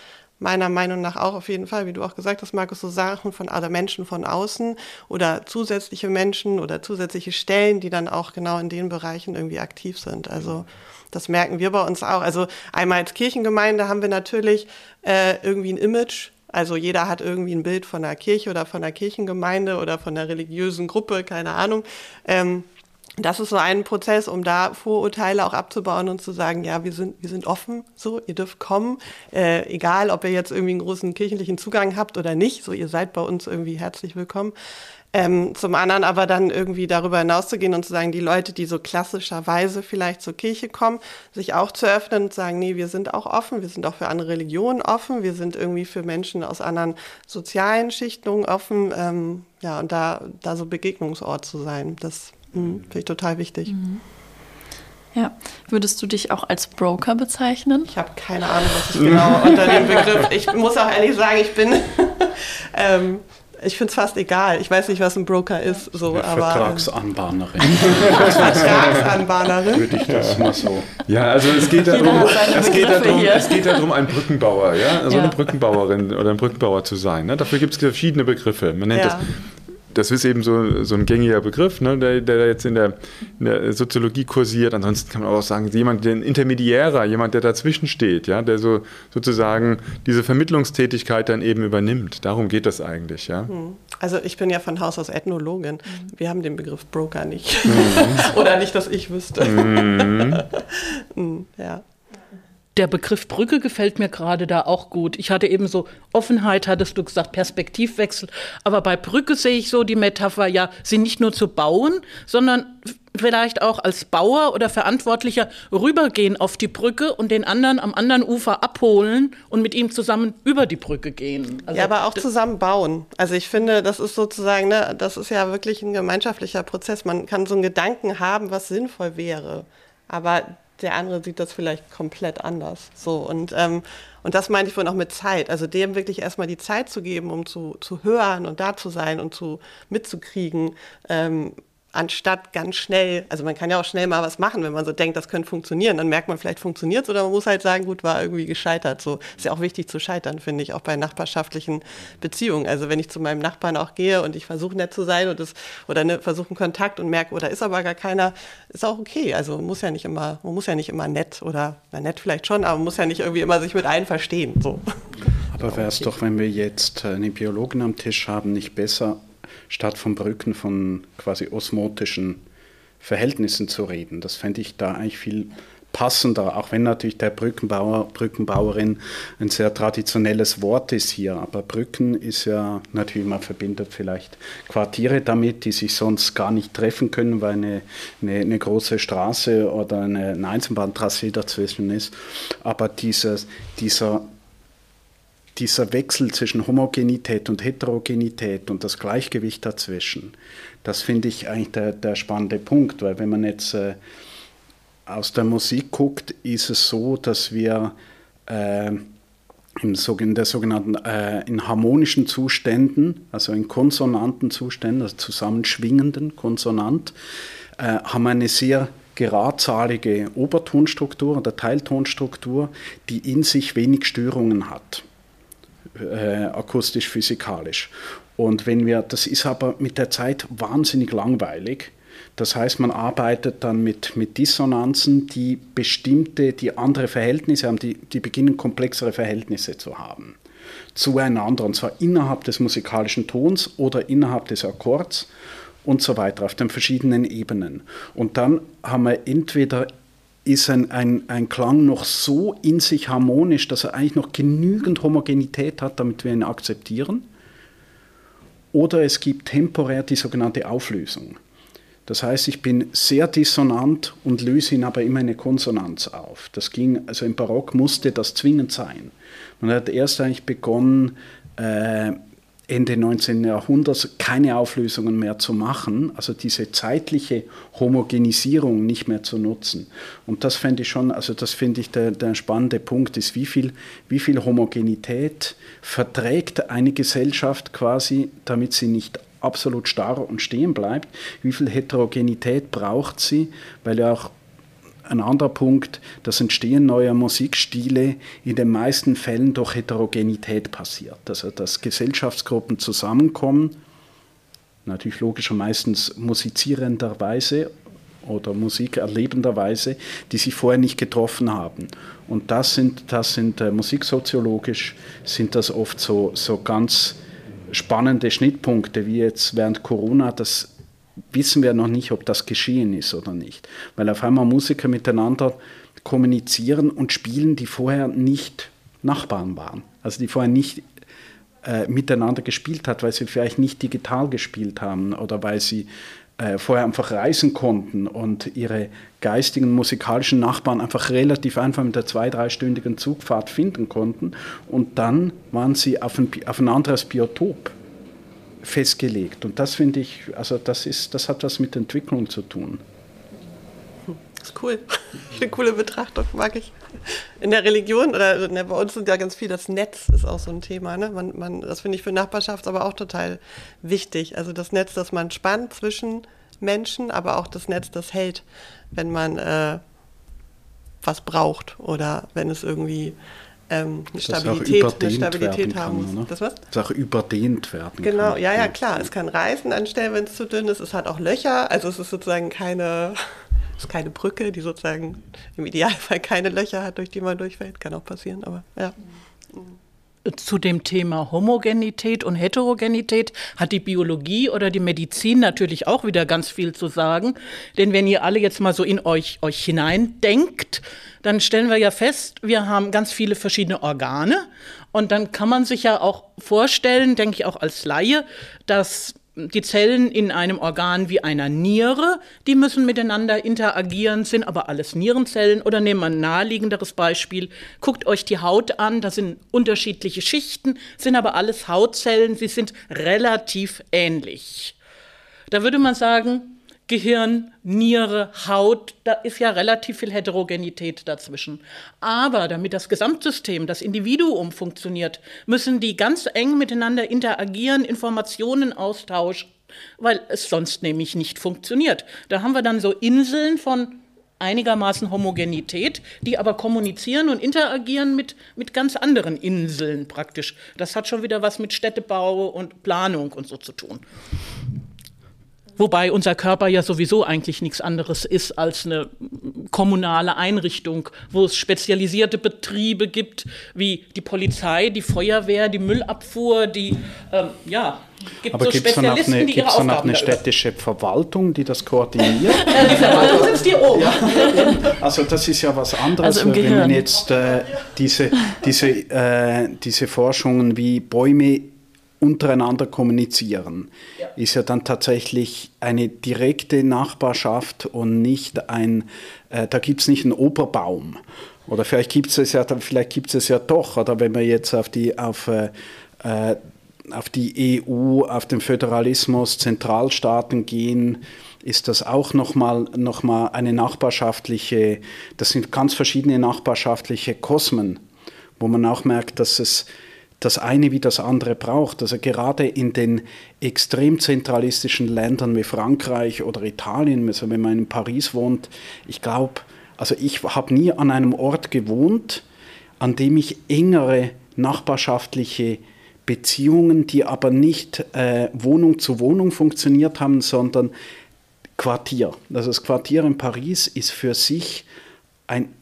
Speaker 4: meiner Meinung nach auch auf jeden Fall, wie du auch gesagt hast, Markus, so Sachen von oder Menschen von außen oder zusätzliche Menschen oder zusätzliche Stellen, die dann auch genau in den Bereichen irgendwie aktiv sind. Also das merken wir bei uns auch. Also einmal als Kirchengemeinde haben wir natürlich äh, irgendwie ein Image. Also jeder hat irgendwie ein Bild von der Kirche oder von der Kirchengemeinde oder von der religiösen Gruppe, keine Ahnung. Ähm, das ist so ein Prozess, um da Vorurteile auch abzubauen und zu sagen, ja, wir sind, wir sind offen, so, ihr dürft kommen, äh, egal, ob ihr jetzt irgendwie einen großen kirchlichen Zugang habt oder nicht, so, ihr seid bei uns irgendwie herzlich willkommen. Ähm, zum anderen aber dann irgendwie darüber hinauszugehen und zu sagen, die Leute, die so klassischerweise vielleicht zur Kirche kommen, sich auch zu öffnen und sagen, nee, wir sind auch offen, wir sind auch für andere Religionen offen, wir sind irgendwie für Menschen aus anderen sozialen Schichtungen offen, ähm, ja, und da, da so Begegnungsort zu sein, das Mhm, Finde ich total wichtig. Mhm.
Speaker 1: Ja, würdest du dich auch als Broker bezeichnen?
Speaker 4: Ich habe keine Ahnung, was ich genau unter dem Begriff. Ich muss auch ehrlich sagen, ich bin. ähm, ich finde es fast egal. Ich weiß nicht, was ein Broker ist. So,
Speaker 3: Eine aber, Vertragsanbahnerin.
Speaker 4: Vertragsanbahnerin.
Speaker 3: Würde ich das mal so.
Speaker 2: Ja, also es geht darum, es geht darum, es geht darum, ein Brückenbauer, ja, also ja. eine Brückenbauerin oder ein Brückenbauer zu sein. Ne? Dafür gibt es verschiedene Begriffe. Man nennt ja. das das ist eben so, so ein gängiger Begriff, ne, der, der jetzt in der, in der, Soziologie kursiert. Ansonsten kann man auch sagen, jemand, der ein Intermediärer, jemand, der dazwischen steht, ja, der so sozusagen diese Vermittlungstätigkeit dann eben übernimmt. Darum geht das eigentlich, ja. Hm.
Speaker 4: Also ich bin ja von Haus aus Ethnologin. Wir haben den Begriff Broker nicht. Mhm. Oder nicht, dass ich wüsste. Mhm.
Speaker 5: Hm, ja der Begriff Brücke gefällt mir gerade da auch gut. Ich hatte eben so Offenheit, hattest du gesagt, Perspektivwechsel. Aber bei Brücke sehe ich so die Metapher, ja, sie nicht nur zu bauen, sondern vielleicht auch als Bauer oder Verantwortlicher rübergehen auf die Brücke und den anderen am anderen Ufer abholen und mit ihm zusammen über die Brücke gehen.
Speaker 4: Also ja, aber auch zusammen bauen. Also ich finde, das ist sozusagen, ne, das ist ja wirklich ein gemeinschaftlicher Prozess. Man kann so einen Gedanken haben, was sinnvoll wäre. Aber der andere sieht das vielleicht komplett anders. So und ähm, und das meinte ich vorhin auch mit Zeit. Also dem wirklich erstmal die Zeit zu geben, um zu, zu hören und da zu sein und zu mitzukriegen, ähm, anstatt ganz schnell, also man kann ja auch schnell mal was machen, wenn man so denkt, das könnte funktionieren, dann merkt man, vielleicht funktioniert es oder man muss halt sagen, gut, war irgendwie gescheitert. So ist ja auch wichtig zu scheitern, finde ich, auch bei nachbarschaftlichen Beziehungen. Also wenn ich zu meinem Nachbarn auch gehe und ich versuche nett zu sein und das, oder ne, versuche einen Kontakt und merke, oder oh, ist aber gar keiner, ist auch okay. Also muss ja nicht immer, man muss ja nicht immer nett oder, na nett vielleicht schon, aber man muss ja nicht irgendwie immer sich mit allen verstehen. So.
Speaker 3: Aber wäre es doch, wenn wir jetzt eine Biologin am Tisch haben, nicht besser, statt von Brücken von quasi osmotischen Verhältnissen zu reden. Das fände ich da eigentlich viel passender, auch wenn natürlich der Brückenbauer, Brückenbauerin ein sehr traditionelles Wort ist hier. Aber Brücken ist ja natürlich, man verbindet vielleicht Quartiere damit, die sich sonst gar nicht treffen können, weil eine, eine, eine große Straße oder eine, eine Eisenbahntrasse dazwischen ist. Aber dieses, dieser dieser Wechsel zwischen Homogenität und Heterogenität und das Gleichgewicht dazwischen, das finde ich eigentlich der, der, spannende Punkt, weil wenn man jetzt äh, aus der Musik guckt, ist es so, dass wir äh, im, in der sogenannten äh, in harmonischen Zuständen, also in konsonanten Zuständen, also zusammenschwingenden Konsonant, äh, haben eine sehr geradzalige Obertonstruktur oder Teiltonstruktur, die in sich wenig Störungen hat äh, akustisch-physikalisch. Und wenn wir, das ist aber mit der Zeit wahnsinnig langweilig. Das heißt, man arbeitet dann mit, mit Dissonanzen, die bestimmte, die andere Verhältnisse haben, die, die beginnen komplexere Verhältnisse zu haben zueinander, und zwar innerhalb des musikalischen Tons oder innerhalb des Akkords und so weiter, auf den verschiedenen Ebenen. Und dann haben wir entweder ist ein, ein, ein Klang noch so in sich harmonisch, dass er eigentlich noch genügend Homogenität hat, damit wir ihn akzeptieren. Oder es gibt temporär die sogenannte Auflösung. Das heißt, ich bin sehr dissonant und löse ihn aber immer eine Konsonanz auf. Das ging, also im Barock musste das zwingend sein. Man hat erst eigentlich begonnen, äh, Ende 19. Jahrhunderts keine Auflösungen mehr zu machen, also diese zeitliche Homogenisierung nicht mehr zu nutzen. Und das fände ich schon, also das finde ich der, der spannende Punkt ist, wie viel, wie viel Homogenität verträgt eine Gesellschaft quasi, damit sie nicht absolut starr und stehen bleibt, wie viel Heterogenität braucht sie, weil ja auch ein anderer Punkt, das Entstehen neuer Musikstile in den meisten Fällen durch Heterogenität passiert. Also dass Gesellschaftsgruppen zusammenkommen, natürlich logischer meistens musizierenderweise oder Musik erlebenderweise, die sich vorher nicht getroffen haben. Und das sind, das sind äh, musiksoziologisch sind das oft so, so ganz spannende Schnittpunkte, wie jetzt während Corona das wissen wir noch nicht, ob das geschehen ist oder nicht. Weil auf einmal Musiker miteinander kommunizieren und spielen, die vorher nicht Nachbarn waren. Also die vorher nicht äh, miteinander gespielt hat, weil sie vielleicht nicht digital gespielt haben oder weil sie äh, vorher einfach reisen konnten und ihre geistigen musikalischen Nachbarn einfach relativ einfach mit der zwei-, dreistündigen Zugfahrt finden konnten. Und dann waren sie auf ein, auf ein anderes Biotop festgelegt. Und das finde ich, also das ist, das hat was mit Entwicklung zu tun.
Speaker 4: Das ist cool. Eine coole Betrachtung, mag ich. In der Religion oder ne, bei uns sind ja ganz viel das Netz ist auch so ein Thema. Ne? Man, man, das finde ich für Nachbarschaft aber auch total wichtig. Also das Netz, das man spannt zwischen Menschen, aber auch das Netz, das hält, wenn man äh, was braucht oder wenn es irgendwie ähm, eine Stabilität, eine Stabilität haben muss.
Speaker 3: Ne? Das was? Das auch überdehnt werden
Speaker 4: Genau, kann. ja, ja, klar. Es kann reißen an Stellen, wenn es zu dünn ist. Es hat auch Löcher, also es ist sozusagen keine, es ist keine Brücke, die sozusagen im Idealfall keine Löcher hat, durch die man durchfällt. Kann auch passieren, aber ja.
Speaker 5: Zu dem Thema Homogenität und Heterogenität hat die Biologie oder die Medizin natürlich auch wieder ganz viel zu sagen. Denn wenn ihr alle jetzt mal so in euch, euch hineindenkt, dann stellen wir ja fest, wir haben ganz viele verschiedene Organe. Und dann kann man sich ja auch vorstellen, denke ich auch als Laie, dass die Zellen in einem Organ wie einer Niere, die müssen miteinander interagieren, sind aber alles Nierenzellen. Oder nehmen wir ein naheliegenderes Beispiel. Guckt euch die Haut an, da sind unterschiedliche Schichten, sind aber alles Hautzellen, sie sind relativ ähnlich. Da würde man sagen, Gehirn, Niere, Haut, da ist ja relativ viel Heterogenität dazwischen. Aber damit das Gesamtsystem, das Individuum funktioniert, müssen die ganz eng miteinander interagieren, Informationen austauschen weil es sonst nämlich nicht funktioniert. Da haben wir dann so Inseln von einigermaßen Homogenität, die aber kommunizieren und interagieren mit, mit ganz anderen Inseln praktisch. Das hat schon wieder was mit Städtebau und Planung und so zu tun. Wobei unser Körper ja sowieso eigentlich nichts anderes ist als eine kommunale Einrichtung, wo es spezialisierte Betriebe gibt, wie die Polizei, die Feuerwehr, die Müllabfuhr, die, ähm, ja,
Speaker 3: gibt Aber so Spezialisten, eine, die Aufgaben noch eine städtische Verwaltung, die das koordiniert?
Speaker 5: die Verwaltung sitzt hier oben. Ja,
Speaker 3: also das ist ja was anderes,
Speaker 1: also
Speaker 3: wenn man jetzt äh, diese, diese, äh, diese Forschungen wie Bäume untereinander kommunizieren, ja. ist ja dann tatsächlich eine direkte Nachbarschaft und nicht ein, äh, da gibt es nicht einen Oberbaum. Oder vielleicht gibt es ja, vielleicht gibt es ja doch, oder wenn wir jetzt auf die, auf, äh, äh auf die EU, auf den Föderalismus, Zentralstaaten gehen, ist das auch nochmal noch mal eine nachbarschaftliche, das sind ganz verschiedene nachbarschaftliche Kosmen, wo man auch merkt, dass es das eine wie das andere braucht. Also gerade in den extrem zentralistischen Ländern wie Frankreich oder Italien, also wenn man in Paris wohnt, ich glaube, also ich habe nie an einem Ort gewohnt, an dem ich engere nachbarschaftliche Beziehungen, die aber nicht äh, Wohnung zu Wohnung funktioniert haben, sondern Quartier. Also das Quartier in Paris ist für sich ein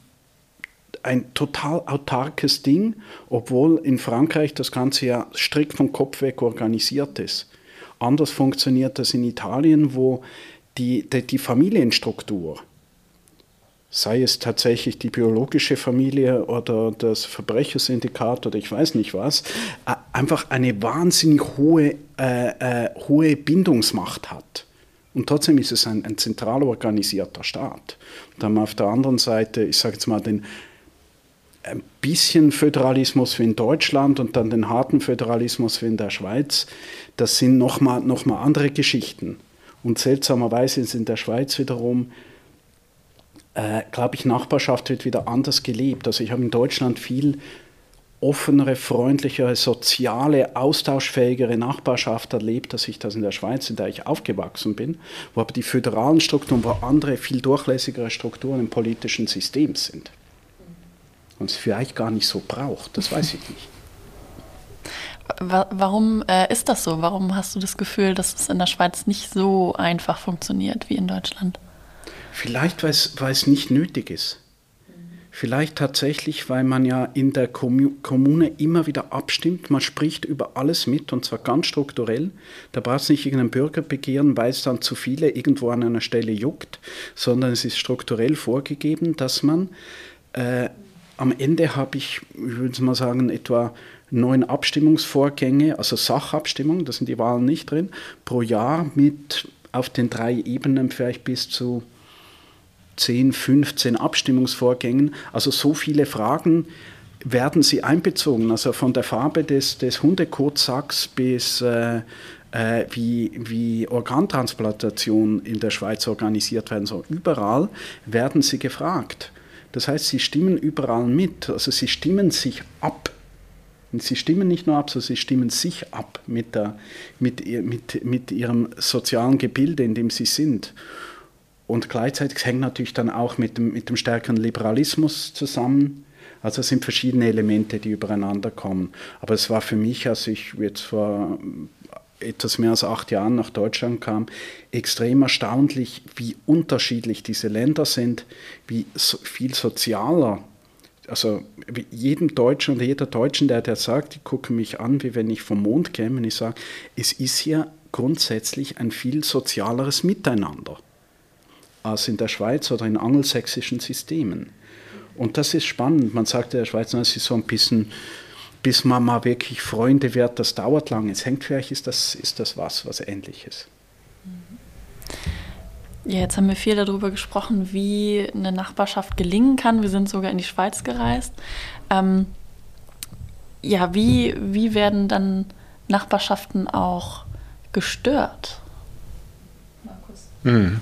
Speaker 3: ein total autarkes Ding, obwohl in Frankreich das Ganze ja strikt vom Kopf weg organisiert ist. Anders funktioniert das in Italien, wo die, die, die Familienstruktur, sei es tatsächlich die biologische Familie oder das Verbrechersyndikat oder ich weiß nicht was, einfach eine wahnsinnig hohe, äh, äh, hohe Bindungsmacht hat. Und trotzdem ist es ein, ein zentral organisierter Staat. Dann auf der anderen Seite, ich sage jetzt mal, den ein bisschen Föderalismus wie in Deutschland und dann den harten Föderalismus wie in der Schweiz, das sind nochmal noch mal andere Geschichten. Und seltsamerweise ist in der Schweiz wiederum, äh, glaube ich, Nachbarschaft wird wieder anders gelebt. Also ich habe in Deutschland viel offenere, freundlichere, soziale, austauschfähigere Nachbarschaft erlebt, als ich das in der Schweiz, in der ich aufgewachsen bin, wo aber die föderalen Strukturen, wo andere, viel durchlässigere Strukturen im politischen System sind und es vielleicht gar nicht so braucht. Das weiß ich nicht.
Speaker 1: Warum äh, ist das so? Warum hast du das Gefühl, dass es in der Schweiz nicht so einfach funktioniert wie in Deutschland?
Speaker 3: Vielleicht, weil es nicht nötig ist. Vielleicht tatsächlich, weil man ja in der Kommune immer wieder abstimmt. Man spricht über alles mit und zwar ganz strukturell. Da braucht es nicht irgendein Bürgerbegehren, weil es dann zu viele irgendwo an einer Stelle juckt, sondern es ist strukturell vorgegeben, dass man äh, am Ende habe ich, ich würde mal sagen, etwa neun Abstimmungsvorgänge, also Sachabstimmungen, da sind die Wahlen nicht drin, pro Jahr mit auf den drei Ebenen vielleicht bis zu 10, 15 Abstimmungsvorgängen. Also so viele Fragen werden sie einbezogen. Also von der Farbe des, des Hundekotsacks bis äh, äh, wie, wie Organtransplantation in der Schweiz organisiert werden soll. Überall werden sie gefragt. Das heißt, sie stimmen überall mit, also sie stimmen sich ab. Und sie stimmen nicht nur ab, sondern sie stimmen sich ab mit, der, mit, mit, mit ihrem sozialen Gebilde, in dem sie sind. Und gleichzeitig hängt natürlich dann auch mit dem, mit dem stärkeren Liberalismus zusammen. Also es sind verschiedene Elemente, die übereinander kommen. Aber es war für mich, als ich jetzt vor etwas mehr als acht Jahren nach Deutschland kam, extrem erstaunlich, wie unterschiedlich diese Länder sind, wie so viel sozialer. Also jedem Deutschen und jeder Deutschen, der, der sagt, die gucken mich an, wie wenn ich vom Mond käme, und ich sage, es ist hier grundsätzlich ein viel sozialeres Miteinander als in der Schweiz oder in angelsächsischen Systemen. Und das ist spannend. Man sagt in der Schweiz, es ist so ein bisschen bis man mal wirklich Freunde wird, das dauert lange. Es hängt vielleicht, ist das, ist das was, was ähnliches.
Speaker 1: Ja, jetzt haben wir viel darüber gesprochen, wie eine Nachbarschaft gelingen kann. Wir sind sogar in die Schweiz gereist. Ähm, ja, wie, wie werden dann Nachbarschaften auch gestört?
Speaker 2: Markus. Hm.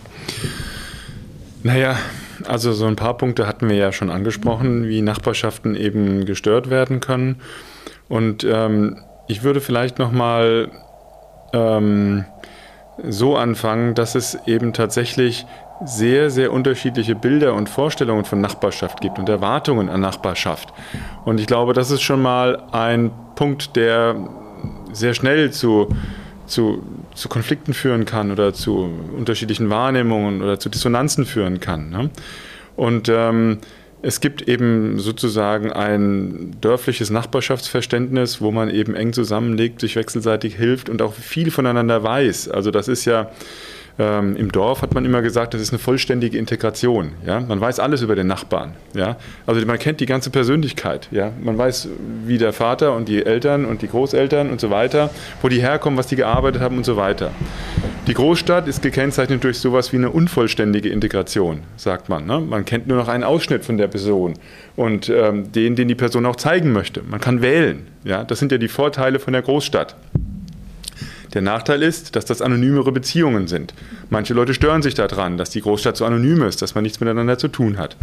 Speaker 2: Naja, also so ein paar Punkte hatten wir ja schon angesprochen, wie Nachbarschaften eben gestört werden können. Und ähm, ich würde vielleicht nochmal ähm, so anfangen, dass es eben tatsächlich sehr, sehr unterschiedliche Bilder und Vorstellungen von Nachbarschaft gibt und Erwartungen an Nachbarschaft. Und ich glaube, das ist schon mal ein Punkt, der sehr schnell zu, zu, zu Konflikten führen kann oder zu unterschiedlichen Wahrnehmungen oder zu Dissonanzen führen kann. Ne? Und ähm, es gibt eben sozusagen ein dörfliches Nachbarschaftsverständnis, wo man eben eng zusammenlegt, sich wechselseitig hilft und auch viel voneinander weiß. Also das ist ja ähm, Im Dorf hat man immer gesagt, das ist eine vollständige Integration. Ja? Man weiß alles über den Nachbarn. Ja? Also man kennt die ganze Persönlichkeit. Ja? Man weiß, wie der Vater und die Eltern und die Großeltern und so weiter, wo die herkommen, was die gearbeitet haben und so weiter. Die Großstadt ist gekennzeichnet durch sowas wie eine unvollständige Integration, sagt man. Ne? Man kennt nur noch einen Ausschnitt von der Person und ähm, den, den die Person auch zeigen möchte. Man kann wählen. Ja? Das sind ja die Vorteile von der Großstadt. Der Nachteil ist, dass das anonymere Beziehungen sind. Manche Leute stören sich daran, dass die Großstadt so anonym ist, dass man nichts miteinander zu tun hat.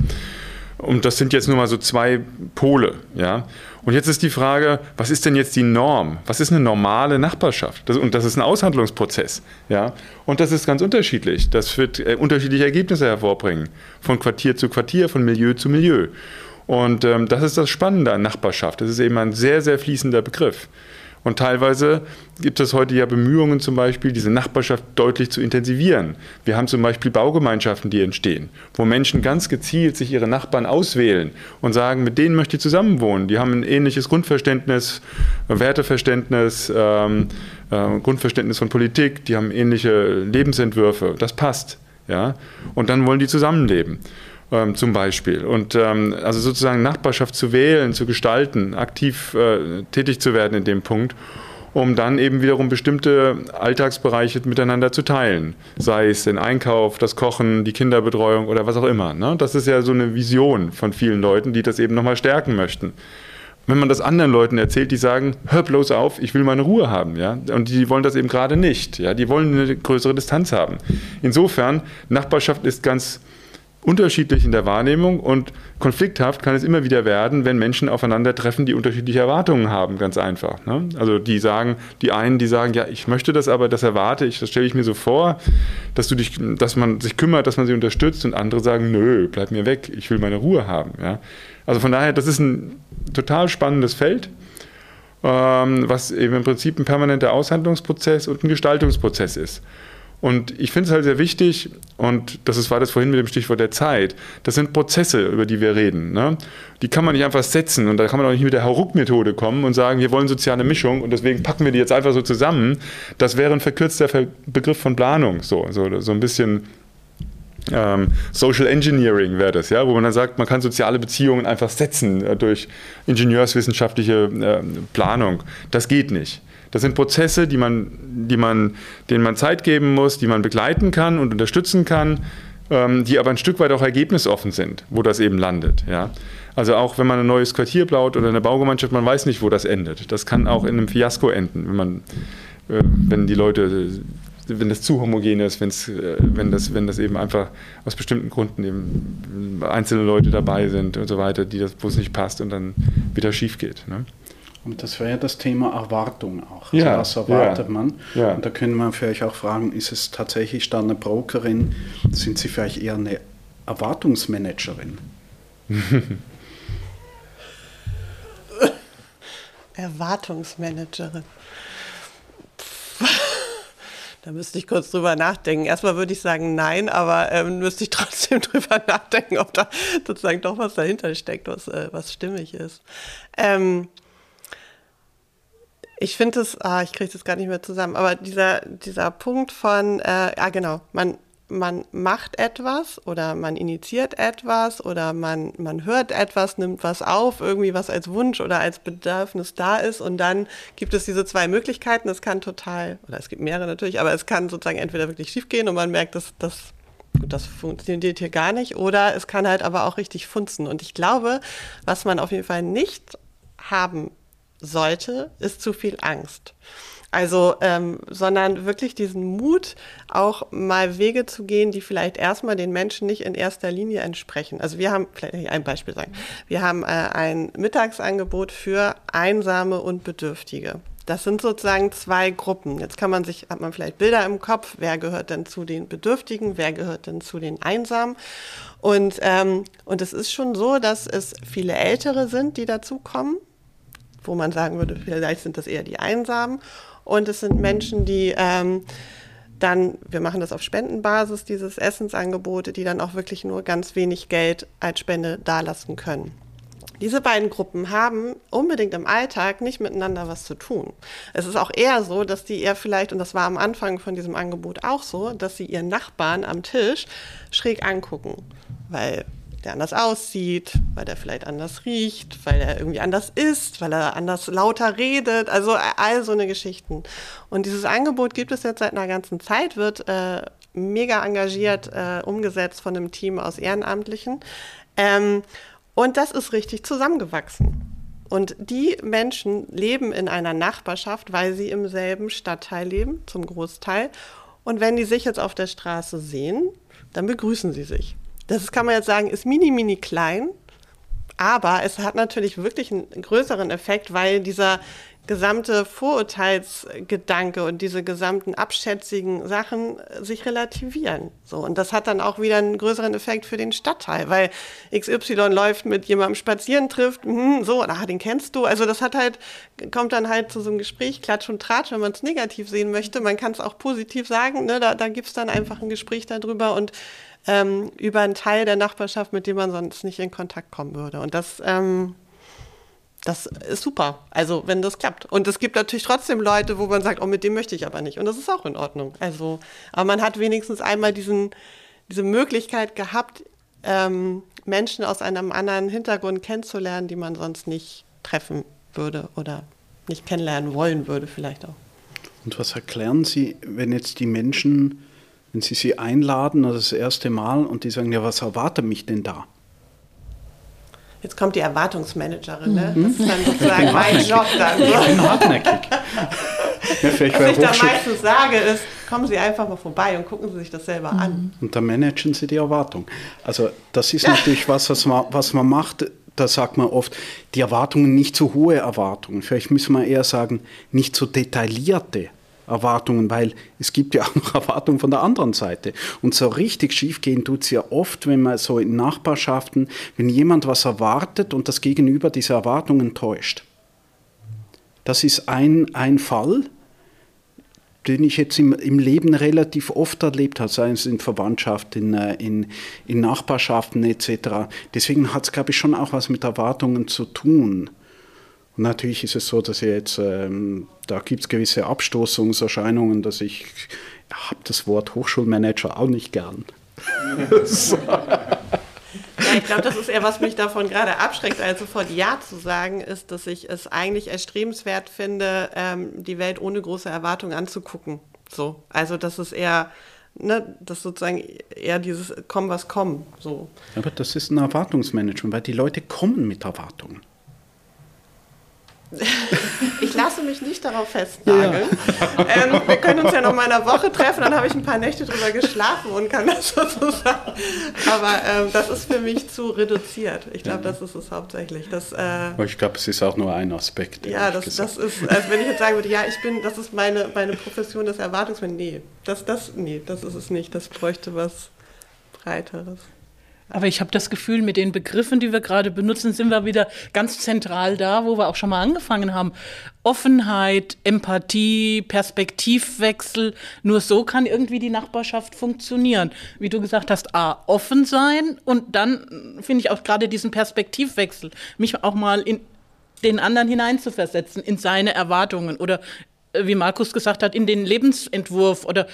Speaker 2: Und das sind jetzt nur mal so zwei Pole, ja. Und jetzt ist die Frage, was ist denn jetzt die Norm? Was ist eine normale Nachbarschaft? Das, und das ist ein Aushandlungsprozess, ja. Und das ist ganz unterschiedlich. Das wird äh, unterschiedliche Ergebnisse hervorbringen. Von Quartier zu Quartier, von Milieu zu Milieu. Und ähm, das ist das Spannende an Nachbarschaft. Das ist eben ein sehr, sehr fließender Begriff. Und teilweise gibt es heute ja Bemühungen, zum Beispiel diese Nachbarschaft deutlich zu intensivieren. Wir haben zum Beispiel Baugemeinschaften, die entstehen, wo Menschen ganz gezielt sich ihre Nachbarn auswählen und sagen, mit denen möchte ich zusammenwohnen. Die haben ein ähnliches Grundverständnis, Werteverständnis, ähm, äh, Grundverständnis von Politik, die haben ähnliche Lebensentwürfe. Das passt. Ja? Und dann wollen die zusammenleben ähm, zum Beispiel. Und ähm, also sozusagen Nachbarschaft zu wählen, zu gestalten, aktiv äh, tätig zu werden in dem Punkt, um dann eben wiederum bestimmte Alltagsbereiche miteinander zu teilen. Sei es den Einkauf, das Kochen, die Kinderbetreuung oder was auch immer. Ne? Das ist ja so eine Vision von vielen Leuten, die das eben nochmal stärken möchten wenn man das anderen Leuten erzählt, die sagen, hör bloß auf, ich will meine Ruhe haben, ja, und die wollen das eben gerade nicht, ja, die wollen eine größere Distanz haben. Insofern, Nachbarschaft ist ganz unterschiedlich in der Wahrnehmung und konflikthaft kann es immer wieder werden, wenn Menschen aufeinandertreffen, die unterschiedliche Erwartungen haben, ganz einfach. Ne? Also die sagen, die einen, die sagen, ja, ich möchte das, aber das erwarte ich, das stelle ich mir so vor, dass du dich, dass man sich kümmert, dass man sie unterstützt und andere sagen, nö, bleib mir weg, ich will meine Ruhe haben. Ja? Also von daher, das ist ein total spannendes Feld ähm, was eben im Prinzip ein permanenter Aushandlungsprozess und ein Gestaltungsprozess ist. Und ich finde es halt sehr wichtig, und das war das vorhin mit dem Stichwort der Zeit, das sind Prozesse, über die wir reden. Ne? Die kann man nicht einfach setzen und da kann man auch nicht mit der Hauruck-Methode kommen und sagen, wir wollen soziale Mischung und deswegen packen wir die jetzt einfach so zusammen. Das wäre ein verkürzter Begriff von Planung, so, so, so ein bisschen ähm, Social Engineering wäre das, ja, wo man dann sagt, man kann soziale Beziehungen einfach setzen äh, durch ingenieurswissenschaftliche äh, Planung. Das geht nicht. Das sind Prozesse, die man, die man, denen man Zeit geben muss, die man begleiten kann und unterstützen kann, ähm, die aber ein Stück weit auch ergebnisoffen sind, wo das eben landet. Ja? Also auch wenn man ein neues Quartier baut oder eine Baugemeinschaft, man weiß nicht, wo das endet. Das kann auch in einem Fiasko enden, wenn man, äh, wenn die Leute, wenn das zu homogen ist, äh, wenn, das, wenn das eben einfach aus bestimmten Gründen eben einzelne Leute dabei sind und so weiter, die das, wo es nicht passt und dann wieder schief geht. Ne?
Speaker 3: Und das wäre ja das Thema Erwartung auch.
Speaker 2: Ja,
Speaker 3: also was erwartet
Speaker 2: ja,
Speaker 3: man?
Speaker 2: Ja.
Speaker 3: Und da können wir vielleicht auch fragen, ist es tatsächlich dann eine Brokerin? Sind Sie vielleicht eher eine Erwartungsmanagerin?
Speaker 4: Erwartungsmanagerin. Da müsste ich kurz drüber nachdenken. Erstmal würde ich sagen nein, aber ähm, müsste ich trotzdem drüber nachdenken, ob da sozusagen doch was dahinter steckt, was, äh, was stimmig ist. Ähm, ich finde es, ah, ich kriege das gar nicht mehr zusammen, aber dieser, dieser Punkt von, äh, ja genau, man, man macht etwas oder man initiiert etwas oder man, man hört etwas, nimmt was auf, irgendwie was als Wunsch oder als Bedürfnis da ist und dann gibt es diese zwei Möglichkeiten. Es kann total, oder es gibt mehrere natürlich, aber es kann sozusagen entweder wirklich schief gehen und man merkt, dass das das funktioniert hier gar nicht oder es kann halt aber auch richtig funzen. Und ich glaube, was man auf jeden Fall nicht haben sollte, ist zu viel Angst. Also, ähm, sondern wirklich diesen Mut, auch mal Wege zu gehen, die vielleicht erstmal den Menschen nicht in erster Linie entsprechen. Also wir haben, vielleicht ein Beispiel sagen, wir haben äh, ein Mittagsangebot für Einsame und Bedürftige. Das sind sozusagen zwei Gruppen. Jetzt kann man sich, hat man vielleicht Bilder im Kopf, wer gehört denn zu den Bedürftigen, wer gehört denn zu den Einsamen. Und, ähm, und es ist schon so, dass es viele Ältere sind, die dazukommen, wo man sagen würde, vielleicht sind das eher die Einsamen. Und es sind Menschen, die ähm, dann, wir machen das auf Spendenbasis, dieses Essensangebote, die dann auch wirklich nur ganz wenig Geld als Spende dalassen können. Diese beiden Gruppen haben unbedingt im Alltag nicht miteinander was zu tun. Es ist auch eher so, dass die eher vielleicht, und das war am Anfang von diesem Angebot auch so, dass sie ihren Nachbarn am Tisch schräg angucken, weil der anders aussieht, weil der vielleicht anders riecht, weil er irgendwie anders isst, weil er anders lauter redet, also all so eine Geschichten. Und dieses Angebot gibt es jetzt seit einer ganzen Zeit, wird äh, mega engagiert äh, umgesetzt von einem Team aus Ehrenamtlichen. Ähm, und das ist richtig zusammengewachsen. Und die Menschen leben in einer Nachbarschaft, weil sie im selben Stadtteil leben, zum Großteil. Und wenn die sich jetzt auf der Straße sehen, dann begrüßen sie sich. Das kann man jetzt sagen, ist mini, mini klein, aber es hat natürlich wirklich einen größeren Effekt, weil dieser gesamte Vorurteilsgedanke und diese gesamten abschätzigen Sachen sich relativieren. So und das hat dann auch wieder einen größeren Effekt für den Stadtteil, weil XY läuft mit jemandem spazieren trifft, hm, so, ah, den kennst du. Also das hat halt kommt dann halt zu so einem Gespräch, Klatsch und Tratsch, wenn man es negativ sehen möchte. Man kann es auch positiv sagen. Ne? Da, da gibt es dann einfach ein Gespräch darüber und ähm, über einen Teil der Nachbarschaft, mit dem man sonst nicht in Kontakt kommen würde. Und das, ähm, das ist super. Also, wenn das klappt. Und es gibt natürlich trotzdem Leute, wo man sagt, oh, mit dem möchte ich aber nicht. Und das ist auch in Ordnung. Also, aber man hat wenigstens einmal diesen, diese Möglichkeit gehabt, ähm, Menschen aus einem anderen Hintergrund kennenzulernen, die man sonst nicht treffen würde oder nicht kennenlernen wollen würde, vielleicht auch.
Speaker 3: Und was erklären Sie, wenn jetzt die Menschen wenn Sie sie einladen das erste Mal und die sagen, ja, was erwartet mich denn da?
Speaker 4: Jetzt kommt die Erwartungsmanagerin, ne? Das ist dann sozusagen mein Job dann. Ich bin hartnäckig. ja, Was ich da meistens sage, ist, kommen Sie einfach mal vorbei und gucken Sie sich das selber mhm. an.
Speaker 3: Und dann managen Sie die Erwartung. Also das ist natürlich was, was man, was man macht, da sagt man oft, die Erwartungen nicht zu hohe Erwartungen. Vielleicht müssen wir eher sagen, nicht zu detaillierte Erwartungen, weil es gibt ja auch noch Erwartungen von der anderen Seite. Und so richtig schief gehen tut es ja oft, wenn man so in Nachbarschaften, wenn jemand was erwartet und das Gegenüber diese Erwartungen täuscht. Das ist ein, ein Fall, den ich jetzt im, im Leben relativ oft erlebt habe, sei es in Verwandtschaft, in, äh, in, in Nachbarschaften etc. Deswegen hat es, glaube ich, schon auch was mit Erwartungen zu tun. Und natürlich ist es so, dass jetzt, ähm, da gibt es gewisse Abstoßungserscheinungen, dass ich, ich habe das Wort Hochschulmanager auch nicht gern.
Speaker 4: so. Ja, ich glaube, das ist eher, was mich davon gerade abschreckt, als sofort Ja zu sagen, ist, dass ich es eigentlich erstrebenswert finde, ähm, die Welt ohne große Erwartungen anzugucken. So. Also das ist eher, ne, das sozusagen eher dieses Komm, was komm. So.
Speaker 3: Aber das ist ein Erwartungsmanagement, weil die Leute kommen mit Erwartungen.
Speaker 4: Ich lasse mich nicht darauf festnageln. Ja. Ähm, wir können uns ja noch mal in einer Woche treffen, dann habe ich ein paar Nächte drüber geschlafen und kann das sozusagen. Aber ähm, das ist für mich zu reduziert. Ich glaube, das ist es hauptsächlich. Das,
Speaker 3: äh, ich glaube, es ist auch nur ein Aspekt.
Speaker 4: Ja, das, das ist, also wenn ich jetzt sagen würde, ja, ich bin, das ist meine, meine Profession des Erwartungsmanagers. Nee, das, das, nee, das ist es nicht. Das bräuchte was Breiteres.
Speaker 5: Aber ich habe das Gefühl, mit den Begriffen, die wir gerade benutzen, sind wir wieder ganz zentral da, wo wir auch schon mal angefangen haben. Offenheit, Empathie, Perspektivwechsel. Nur so kann irgendwie die Nachbarschaft funktionieren. Wie du gesagt hast, A, offen sein und dann finde ich auch gerade diesen Perspektivwechsel, mich auch mal in den anderen hineinzuversetzen, in seine Erwartungen oder wie Markus gesagt hat, in den Lebensentwurf oder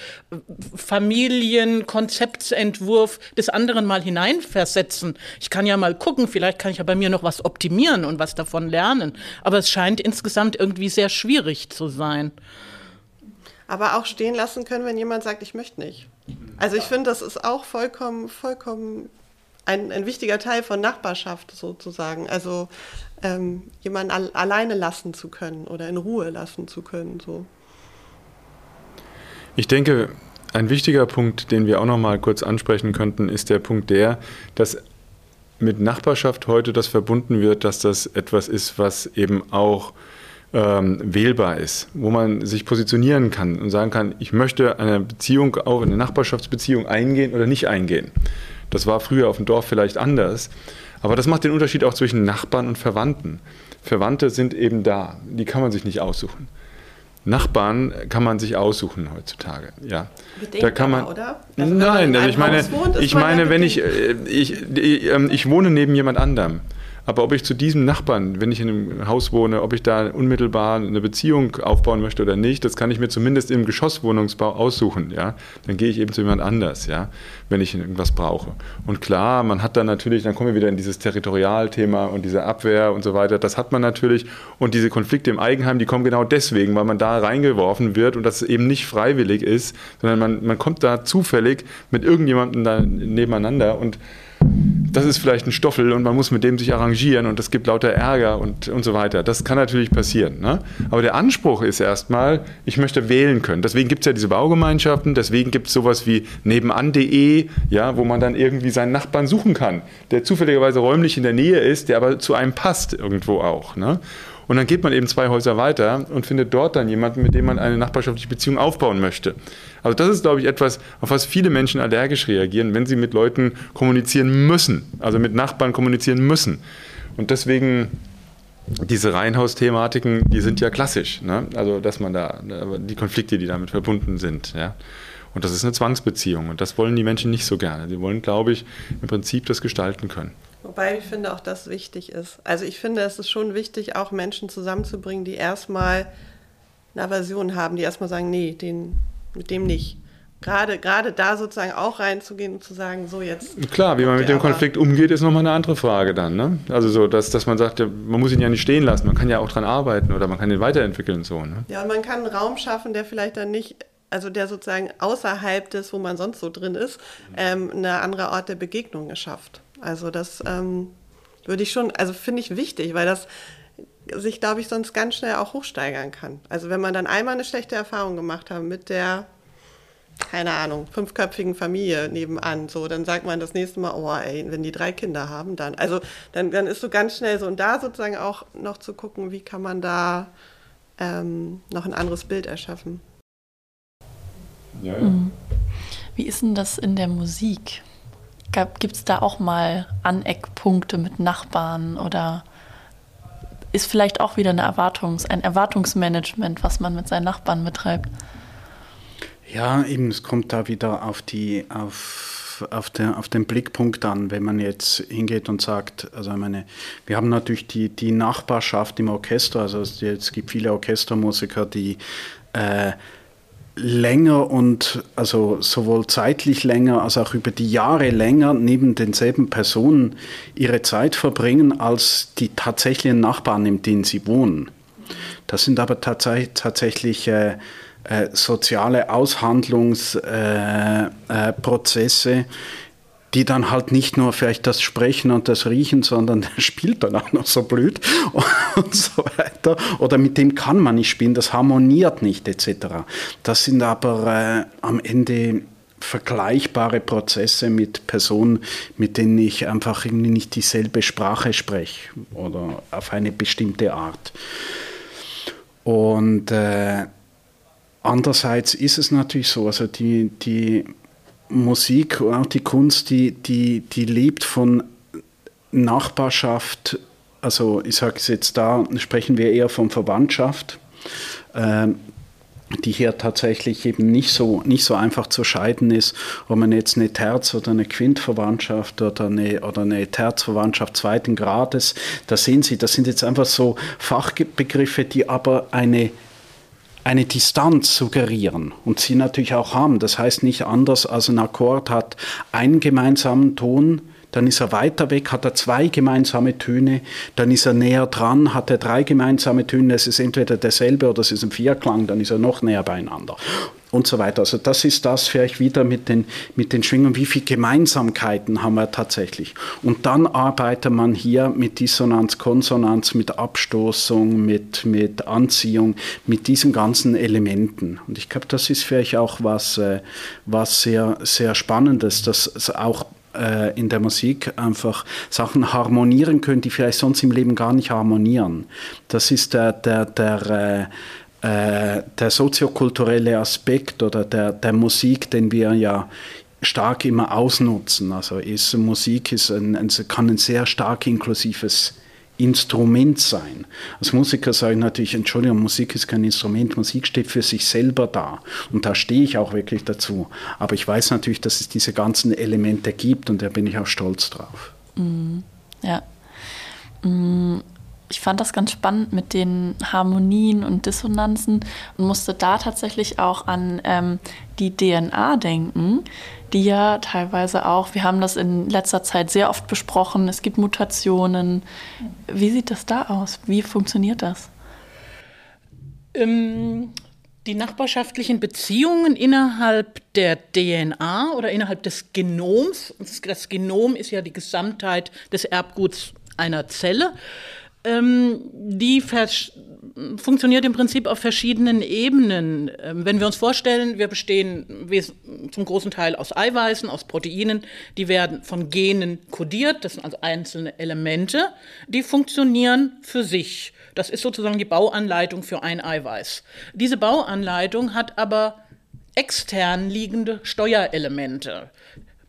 Speaker 5: Familienkonzeptsentwurf des anderen mal hineinversetzen. Ich kann ja mal gucken, vielleicht kann ich ja bei mir noch was optimieren und was davon lernen. Aber es scheint insgesamt irgendwie sehr schwierig zu sein.
Speaker 4: Aber auch stehen lassen können, wenn jemand sagt, ich möchte nicht. Also ich finde, das ist auch vollkommen, vollkommen ein, ein wichtiger Teil von Nachbarschaft sozusagen. Also ähm, jemanden al alleine lassen zu können oder in Ruhe lassen zu können. So.
Speaker 2: Ich denke, ein wichtiger Punkt, den wir auch noch mal kurz ansprechen könnten, ist der Punkt der, dass mit Nachbarschaft heute das verbunden wird, dass das etwas ist, was eben auch ähm, wählbar ist, wo man sich positionieren kann und sagen kann, ich möchte eine Beziehung, auch eine Nachbarschaftsbeziehung eingehen oder nicht eingehen. Das war früher auf dem Dorf vielleicht anders, aber das macht den Unterschied auch zwischen Nachbarn und Verwandten. Verwandte sind eben da, die kann man sich nicht aussuchen. Nachbarn kann man sich aussuchen heutzutage. Ja,
Speaker 4: Bedingt da kann man. oder?
Speaker 2: Also nein, ich meine, wohnt, ich meine, wenn ich, äh, ich, ich, ähm, ich wohne neben jemand anderem aber ob ich zu diesem Nachbarn, wenn ich in einem Haus wohne, ob ich da unmittelbar eine Beziehung aufbauen möchte oder nicht, das kann ich mir zumindest im Geschosswohnungsbau aussuchen. Ja? Dann gehe ich eben zu jemand anders, ja? wenn ich irgendwas brauche. Und klar, man hat dann natürlich, dann kommen wir wieder in dieses Territorialthema und diese Abwehr und so weiter. Das hat man natürlich. Und diese Konflikte im Eigenheim, die kommen genau deswegen, weil man da reingeworfen wird und das eben nicht freiwillig ist, sondern man, man kommt da zufällig mit irgendjemandem da nebeneinander und das ist vielleicht ein Stoffel und man muss mit dem sich arrangieren und es gibt lauter Ärger und, und so weiter. Das kann natürlich passieren. Ne? Aber der Anspruch ist erstmal, ich möchte wählen können. Deswegen gibt es ja diese Baugemeinschaften, deswegen gibt es sowas wie nebenan.de, ja, wo man dann irgendwie seinen Nachbarn suchen kann, der zufälligerweise räumlich in der Nähe ist, der aber zu einem passt irgendwo auch. Ne? Und dann geht man eben zwei Häuser weiter und findet dort dann jemanden, mit dem man eine nachbarschaftliche Beziehung aufbauen möchte. Also das ist, glaube ich, etwas, auf was viele Menschen allergisch reagieren, wenn sie mit Leuten kommunizieren müssen, also mit Nachbarn kommunizieren müssen. Und deswegen diese Reihenhausthematiken, die sind ja klassisch. Ne? Also dass man da, die Konflikte, die damit verbunden sind. Ja? Und das ist eine Zwangsbeziehung und das wollen die Menschen nicht so gerne. Sie wollen, glaube ich, im Prinzip das gestalten können.
Speaker 4: Wobei ich finde auch, dass wichtig ist. Also ich finde, es ist schon wichtig, auch Menschen zusammenzubringen, die erstmal eine Aversion haben, die erstmal sagen, nee, den, mit dem nicht. Gerade, gerade da sozusagen auch reinzugehen und zu sagen, so jetzt.
Speaker 2: Klar, wie man mit dem Konflikt umgeht, ist nochmal eine andere Frage dann. Ne? Also so, dass, dass man sagt, man muss ihn ja nicht stehen lassen, man kann ja auch dran arbeiten oder man kann ihn weiterentwickeln. So, ne?
Speaker 4: Ja, und man kann einen Raum schaffen, der vielleicht dann nicht also der sozusagen außerhalb des, wo man sonst so drin ist, ähm, eine andere Art der Begegnung schafft. Also das ähm, würde ich schon, also finde ich wichtig, weil das sich, glaube ich, sonst ganz schnell auch hochsteigern kann. Also wenn man dann einmal eine schlechte Erfahrung gemacht hat mit der, keine Ahnung, fünfköpfigen Familie nebenan, so, dann sagt man das nächste Mal, oh ey, wenn die drei Kinder haben, dann, also dann, dann ist so ganz schnell so, und da sozusagen auch noch zu gucken, wie kann man da ähm, noch ein anderes Bild erschaffen.
Speaker 1: Ja, ja. Mhm. Wie ist denn das in der Musik? Gibt es da auch mal Aneckpunkte mit Nachbarn oder ist vielleicht auch wieder eine Erwartungs-, ein Erwartungsmanagement, was man mit seinen Nachbarn betreibt?
Speaker 3: Ja, eben, es kommt da wieder auf, die, auf, auf, der, auf den Blickpunkt an, wenn man jetzt hingeht und sagt, also ich meine, wir haben natürlich die, die Nachbarschaft im Orchester, also es gibt viele Orchestermusiker, die äh, länger und also sowohl zeitlich länger als auch über die Jahre länger neben denselben Personen ihre Zeit verbringen als die tatsächlichen Nachbarn, in denen sie wohnen. Das sind aber tats tatsächlich äh, äh, soziale Aushandlungsprozesse, äh, äh die dann halt nicht nur vielleicht das Sprechen und das Riechen, sondern der spielt dann auch noch so blöd und so weiter. Oder mit dem kann man nicht spielen, das harmoniert nicht etc. Das sind aber äh, am Ende vergleichbare Prozesse mit Personen, mit denen ich einfach irgendwie nicht dieselbe Sprache spreche oder auf eine bestimmte Art. Und äh, andererseits ist es natürlich so, also die, die Musik und auch die Kunst, die, die, die lebt von Nachbarschaft. Also ich sage es jetzt da, sprechen wir eher von Verwandtschaft, äh, die hier tatsächlich eben nicht so, nicht so einfach zu scheiden ist, ob man jetzt eine Terz- oder eine Quintverwandtschaft oder eine, oder eine Terzverwandtschaft zweiten Grades, da sehen Sie, das sind jetzt einfach so Fachbegriffe, die aber eine eine Distanz suggerieren und sie natürlich auch haben. Das heißt nicht anders als ein Akkord hat einen gemeinsamen Ton, dann ist er weiter weg, hat er zwei gemeinsame Töne, dann ist er näher dran, hat er drei gemeinsame Töne, es ist entweder derselbe oder es ist ein Vierklang, dann ist er noch näher beieinander und so weiter. Also das ist das vielleicht wieder mit den, mit den Schwingungen, wie viele Gemeinsamkeiten haben wir tatsächlich. Und dann arbeitet man hier mit Dissonanz, Konsonanz, mit Abstoßung, mit, mit Anziehung, mit diesen ganzen Elementen. Und ich glaube, das ist vielleicht auch was, äh, was sehr, sehr Spannendes, dass auch äh, in der Musik einfach Sachen harmonieren können, die vielleicht sonst im Leben gar nicht harmonieren. Das ist der, der, der, äh, äh der soziokulturelle Aspekt oder der, der Musik, den wir ja stark immer ausnutzen. Also ist, Musik ist ein, ein, kann ein sehr stark inklusives Instrument sein. Als Musiker sage ich natürlich, Entschuldigung, Musik ist kein Instrument, Musik steht für sich selber da. Und da stehe ich auch wirklich dazu. Aber ich weiß natürlich, dass es diese ganzen Elemente gibt und da bin ich auch stolz drauf.
Speaker 1: Mm, ja. Mm, ich fand das ganz spannend mit den Harmonien und Dissonanzen und musste da tatsächlich auch an ähm, die DNA denken, die ja teilweise auch, wir haben das in letzter Zeit sehr oft besprochen, es gibt Mutationen. Wie sieht das da aus? Wie funktioniert das?
Speaker 5: Ähm, die nachbarschaftlichen Beziehungen innerhalb der DNA oder innerhalb des Genoms, das Genom ist ja die Gesamtheit des Erbguts einer Zelle, ähm, die funktioniert im Prinzip auf verschiedenen Ebenen. Ähm, wenn wir uns vorstellen, wir bestehen zum großen Teil aus Eiweißen, aus Proteinen, die werden von Genen kodiert, das sind also einzelne Elemente, die funktionieren für sich. Das ist sozusagen die Bauanleitung für ein Eiweiß. Diese Bauanleitung hat aber extern liegende Steuerelemente.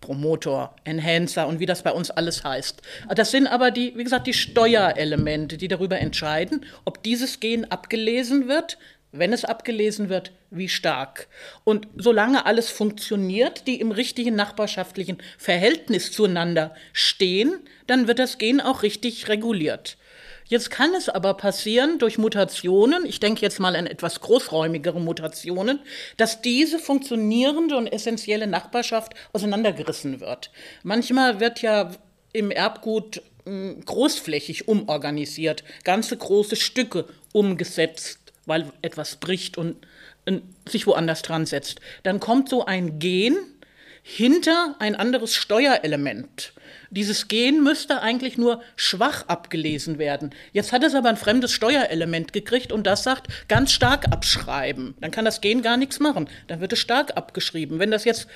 Speaker 5: Promotor, Enhancer und wie das bei uns alles heißt. Das sind aber die, wie gesagt, die Steuerelemente, die darüber entscheiden, ob dieses Gen abgelesen wird, wenn es abgelesen wird, wie stark. Und solange alles funktioniert, die im richtigen nachbarschaftlichen Verhältnis zueinander stehen, dann wird das Gen auch richtig reguliert. Jetzt kann es aber passieren durch Mutationen, ich denke jetzt mal an etwas großräumigere Mutationen, dass diese funktionierende und essentielle Nachbarschaft auseinandergerissen wird. Manchmal wird ja im Erbgut hm, großflächig umorganisiert, ganze große Stücke umgesetzt, weil etwas bricht und sich woanders dran setzt. Dann kommt so ein Gen hinter ein anderes Steuerelement. Dieses Gen müsste eigentlich nur schwach abgelesen werden. Jetzt hat es aber ein fremdes Steuerelement gekriegt und das sagt, ganz stark abschreiben. Dann kann das Gen gar nichts machen. Dann wird es stark abgeschrieben. Wenn das jetzt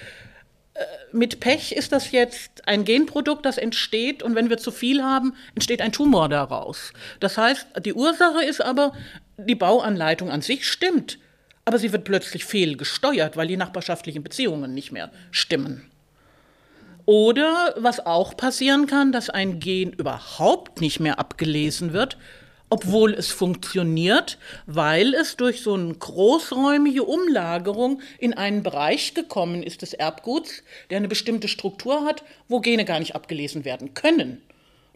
Speaker 5: äh, mit Pech ist das jetzt ein Genprodukt, das entsteht und wenn wir zu viel haben, entsteht ein Tumor daraus. Das heißt, die Ursache ist aber, die Bauanleitung an sich stimmt, aber sie wird plötzlich fehlgesteuert, weil die nachbarschaftlichen Beziehungen nicht mehr stimmen. Oder was auch passieren kann, dass ein Gen überhaupt nicht mehr abgelesen wird, obwohl es funktioniert, weil es durch so eine großräumige Umlagerung in einen Bereich gekommen ist des Erbguts, der eine bestimmte Struktur hat, wo Gene gar nicht abgelesen werden können.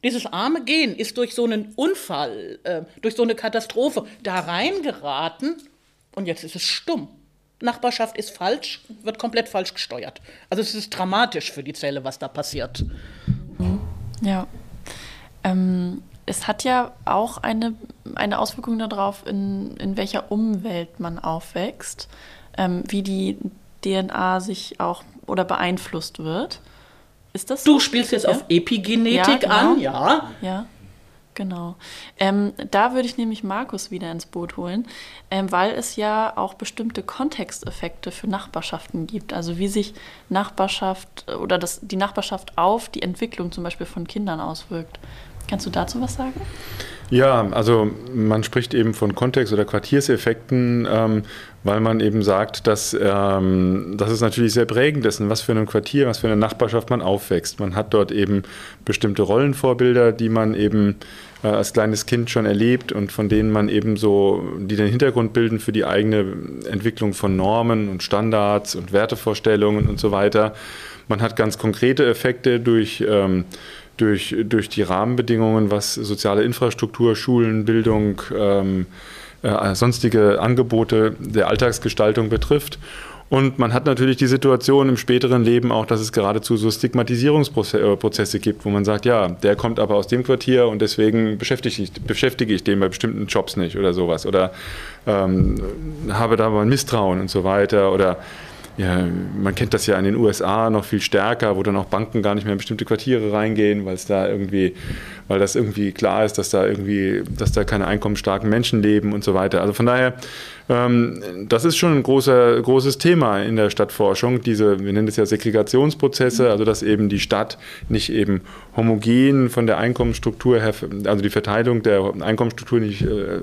Speaker 5: Dieses arme Gen ist durch so einen Unfall, äh, durch so eine Katastrophe da reingeraten und jetzt ist es stumm. Nachbarschaft ist falsch, wird komplett falsch gesteuert. Also es ist dramatisch für die Zelle, was da passiert.
Speaker 1: Ja. Ähm, es hat ja auch eine, eine Auswirkung darauf, in, in welcher Umwelt man aufwächst, ähm, wie die DNA sich auch oder beeinflusst wird.
Speaker 5: Ist das so? Du spielst jetzt ja? auf Epigenetik ja, genau. an, ja.
Speaker 1: Ja. Genau. Ähm, da würde ich nämlich Markus wieder ins Boot holen, ähm, weil es ja auch bestimmte Kontexteffekte für Nachbarschaften gibt. Also wie sich Nachbarschaft oder das, die Nachbarschaft auf die Entwicklung zum Beispiel von Kindern auswirkt. Kannst du dazu was sagen?
Speaker 2: Ja, also man spricht eben von Kontext- oder Quartierseffekten, ähm, weil man eben sagt, dass, ähm, dass es natürlich sehr prägend ist, was für einem Quartier, was für eine Nachbarschaft man aufwächst. Man hat dort eben bestimmte Rollenvorbilder, die man eben äh, als kleines Kind schon erlebt und von denen man eben so, die den Hintergrund bilden für die eigene Entwicklung von Normen und Standards und Wertevorstellungen und so weiter. Man hat ganz konkrete Effekte durch ähm, durch, durch die Rahmenbedingungen, was soziale Infrastruktur, Schulen, Bildung, ähm, äh, sonstige Angebote der Alltagsgestaltung betrifft. Und man hat natürlich die Situation im späteren Leben auch, dass es geradezu so Stigmatisierungsprozesse gibt, wo man sagt, ja, der kommt aber aus dem Quartier und deswegen beschäftige ich, beschäftige ich den bei bestimmten Jobs nicht oder sowas. Oder ähm, habe da mal ein Misstrauen und so weiter. Oder ja, man kennt das ja in den USA noch viel stärker, wo dann auch Banken gar nicht mehr in bestimmte Quartiere reingehen, weil es da irgendwie weil das irgendwie klar ist, dass da irgendwie, dass da keine einkommensstarken Menschen leben und so weiter. Also von daher ähm, das ist schon ein großer, großes Thema in der Stadtforschung, diese, wir nennen es ja Segregationsprozesse, also dass eben die Stadt nicht eben homogen von der Einkommensstruktur her, also die Verteilung der Einkommensstruktur nicht äh, äh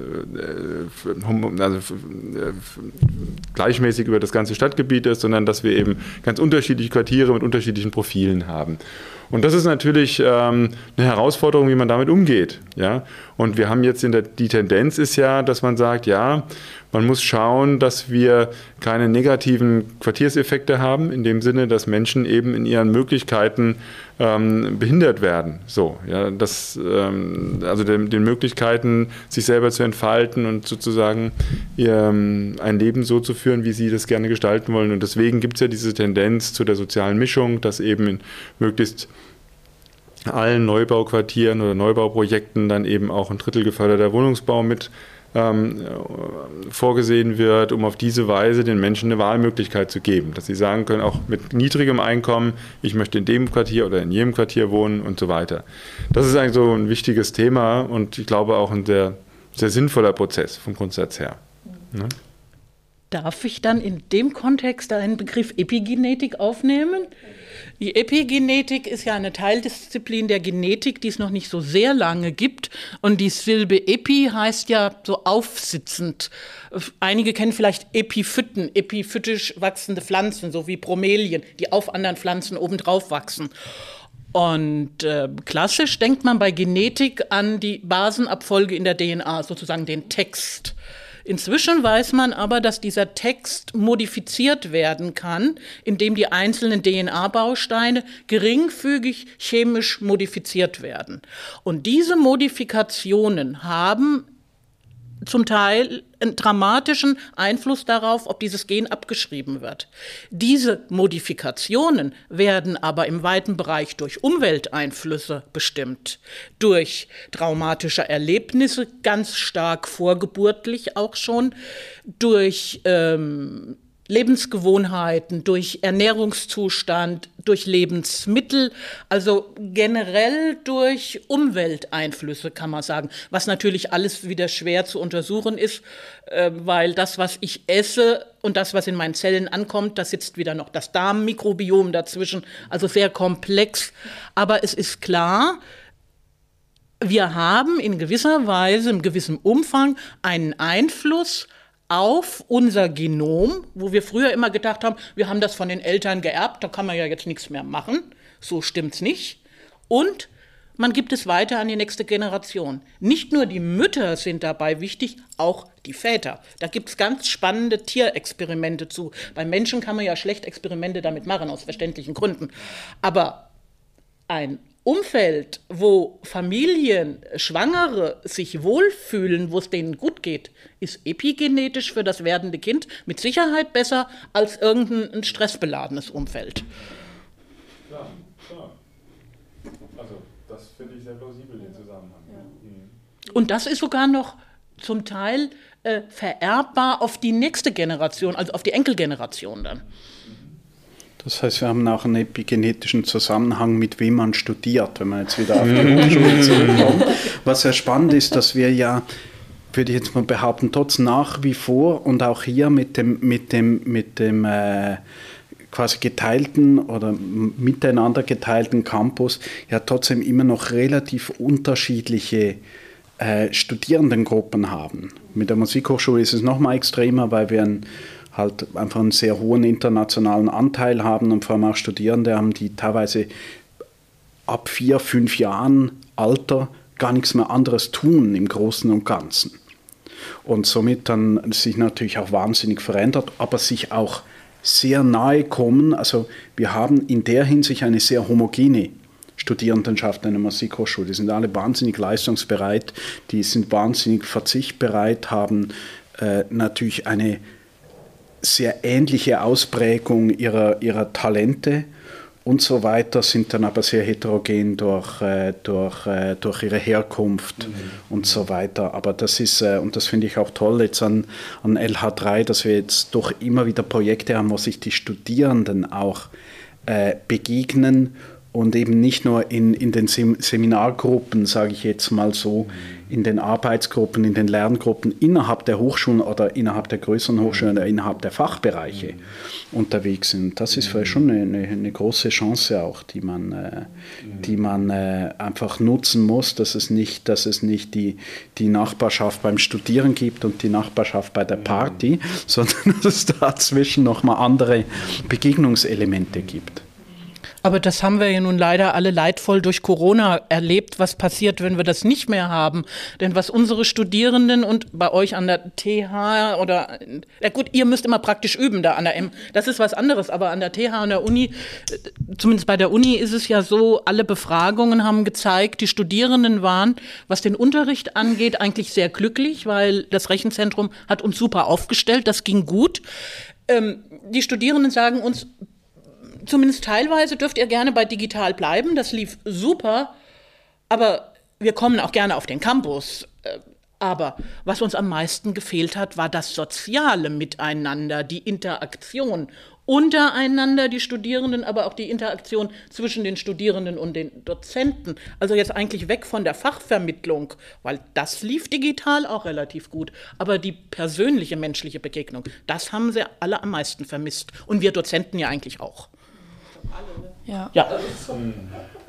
Speaker 2: also, äh, gleichmäßig über das ganze Stadtgebiet ist, sondern dass wir eben ganz unterschiedliche Quartiere mit unterschiedlichen Profilen haben. Und das ist natürlich ähm, eine Herausforderung, wie man damit umgeht. Ja? Und wir haben jetzt in der, die Tendenz ist ja, dass man sagt, ja, man muss schauen, dass wir keine negativen Quartierseffekte haben, in dem Sinne, dass Menschen eben in ihren Möglichkeiten ähm, behindert werden. So, ja, das, ähm, also den, den, Möglichkeiten, sich selber zu entfalten und sozusagen ihr, ähm, ein Leben so zu führen, wie sie das gerne gestalten wollen. Und deswegen gibt es ja diese Tendenz zu der sozialen Mischung, dass eben in möglichst allen Neubauquartieren oder Neubauprojekten dann eben auch ein Drittel geförderter Wohnungsbau mit ähm, vorgesehen wird, um auf diese Weise den Menschen eine Wahlmöglichkeit zu geben, dass sie sagen können, auch mit niedrigem Einkommen, ich möchte in dem Quartier oder in jedem Quartier wohnen und so weiter. Das ist eigentlich so ein wichtiges Thema und ich glaube auch ein sehr, sehr sinnvoller Prozess vom Grundsatz her.
Speaker 5: Ne? Darf ich dann in dem Kontext einen Begriff Epigenetik aufnehmen? Die Epigenetik ist ja eine Teildisziplin der Genetik, die es noch nicht so sehr lange gibt. Und die Silbe Epi heißt ja so aufsitzend. Einige kennen vielleicht Epiphyten, epiphytisch wachsende Pflanzen, so wie Bromelien, die auf anderen Pflanzen obendrauf wachsen. Und äh, klassisch denkt man bei Genetik an die Basenabfolge in der DNA, sozusagen den Text. Inzwischen weiß man aber, dass dieser Text modifiziert werden kann, indem die einzelnen DNA-Bausteine geringfügig chemisch modifiziert werden. Und diese Modifikationen haben zum Teil einen dramatischen Einfluss darauf, ob dieses Gen abgeschrieben wird. Diese Modifikationen werden aber im weiten Bereich durch Umwelteinflüsse bestimmt, durch traumatische Erlebnisse, ganz stark vorgeburtlich auch schon, durch ähm, Lebensgewohnheiten, durch Ernährungszustand, durch Lebensmittel, also generell durch Umwelteinflüsse kann man sagen, was natürlich alles wieder schwer zu untersuchen ist, äh, weil das, was ich esse und das, was in meinen Zellen ankommt, da sitzt wieder noch das Darmmikrobiom dazwischen, also sehr komplex. Aber es ist klar, wir haben in gewisser Weise, in gewissem Umfang einen Einfluss auf unser Genom, wo wir früher immer gedacht haben, wir haben das von den Eltern geerbt, da kann man ja jetzt nichts mehr machen. So stimmt's nicht. Und man gibt es weiter an die nächste Generation. Nicht nur die Mütter sind dabei wichtig, auch die Väter. Da gibt es ganz spannende Tierexperimente zu. Bei Menschen kann man ja schlecht Experimente damit machen, aus verständlichen Gründen. Aber ein Umfeld, wo Familien, Schwangere sich wohlfühlen, wo es denen gut geht, ist epigenetisch für das werdende Kind mit Sicherheit besser als irgendein stressbeladenes Umfeld. Klar, klar. Also das finde ich sehr plausibel, den Zusammenhang. Ja. Mhm. Und das ist sogar noch zum Teil äh, vererbbar auf die nächste Generation, also auf die Enkelgeneration dann.
Speaker 3: Das heißt, wir haben auch einen epigenetischen Zusammenhang, mit wem man studiert, wenn man jetzt wieder auf die Hochschule zurückkommt. Was sehr spannend ist, dass wir ja, würde ich jetzt mal behaupten, trotz nach wie vor und auch hier mit dem, mit dem, mit dem äh, quasi geteilten oder miteinander geteilten Campus ja trotzdem immer noch relativ unterschiedliche äh, Studierendengruppen haben. Mit der Musikhochschule ist es noch mal extremer, weil wir ein halt einfach einen sehr hohen internationalen Anteil haben und vor allem auch Studierende haben, die teilweise ab vier, fünf Jahren Alter gar nichts mehr anderes tun im Großen und Ganzen. Und somit dann sich natürlich auch wahnsinnig verändert, aber sich auch sehr nahe kommen. Also wir haben in der Hinsicht eine sehr homogene Studierendenschaft einer Musikhochschule. Die sind alle wahnsinnig leistungsbereit, die sind wahnsinnig verzichtbereit, haben äh, natürlich eine sehr ähnliche Ausprägung ihrer, ihrer Talente und so weiter, sind dann aber sehr heterogen durch, äh, durch, äh, durch ihre Herkunft mhm. und so weiter. Aber das ist, äh, und das finde ich auch toll jetzt an, an LH3, dass wir jetzt doch immer wieder Projekte haben, wo sich die Studierenden auch äh, begegnen und eben nicht nur in, in den Seminargruppen, sage ich jetzt mal so, in den Arbeitsgruppen, in den Lerngruppen innerhalb der Hochschulen oder innerhalb der größeren Hochschulen oder innerhalb der Fachbereiche unterwegs sind. Das ist vielleicht schon eine, eine, eine große Chance auch, die man, äh, die man äh, einfach nutzen muss, dass es nicht, dass es nicht die, die Nachbarschaft beim Studieren gibt und die Nachbarschaft bei der Party, sondern dass es dazwischen nochmal andere Begegnungselemente gibt.
Speaker 5: Aber das haben wir ja nun leider alle leidvoll durch Corona erlebt, was passiert, wenn wir das nicht mehr haben. Denn was unsere Studierenden und bei euch an der TH oder, ja gut, ihr müsst immer praktisch üben da an der M. Das ist was anderes, aber an der TH und der Uni, zumindest bei der Uni ist es ja so, alle Befragungen haben gezeigt, die Studierenden waren, was den Unterricht angeht, eigentlich sehr glücklich, weil das Rechenzentrum hat uns super aufgestellt, das ging gut. Ähm, die Studierenden sagen uns, zumindest teilweise dürft ihr gerne bei digital bleiben. Das lief super. Aber wir kommen auch gerne auf den Campus. Äh, aber was uns am meisten gefehlt hat, war das soziale Miteinander, die Interaktion untereinander, die Studierenden, aber auch die Interaktion zwischen den Studierenden und den Dozenten. Also jetzt eigentlich weg von der Fachvermittlung, weil das lief digital auch relativ gut. Aber die persönliche menschliche Begegnung, das haben sie alle am meisten vermisst. Und wir Dozenten ja eigentlich auch.
Speaker 1: Ja. ja.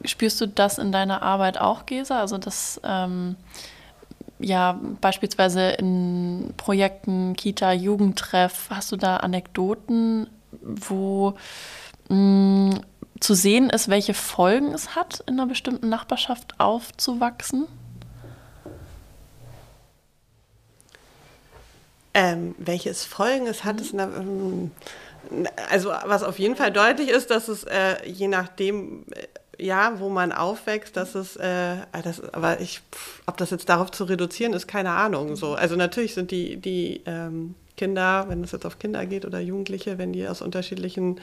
Speaker 1: Spürst du das in deiner Arbeit auch, Gesa? Also das ähm, ja beispielsweise in Projekten Kita, Jugendtreff, hast du da Anekdoten, wo mh, mm, zu sehen ist, welche Folgen es hat, in einer bestimmten Nachbarschaft aufzuwachsen?
Speaker 4: Ähm, welches Folgen es hat, mhm. ist eine, ähm, also was auf jeden Fall deutlich ist, dass es äh, je nachdem, äh, ja, wo man aufwächst, dass es, äh, ah, das, aber ich, ob das jetzt darauf zu reduzieren ist, keine Ahnung. So, also natürlich sind die die ähm, Kinder, wenn es jetzt auf Kinder geht oder Jugendliche, wenn die aus unterschiedlichen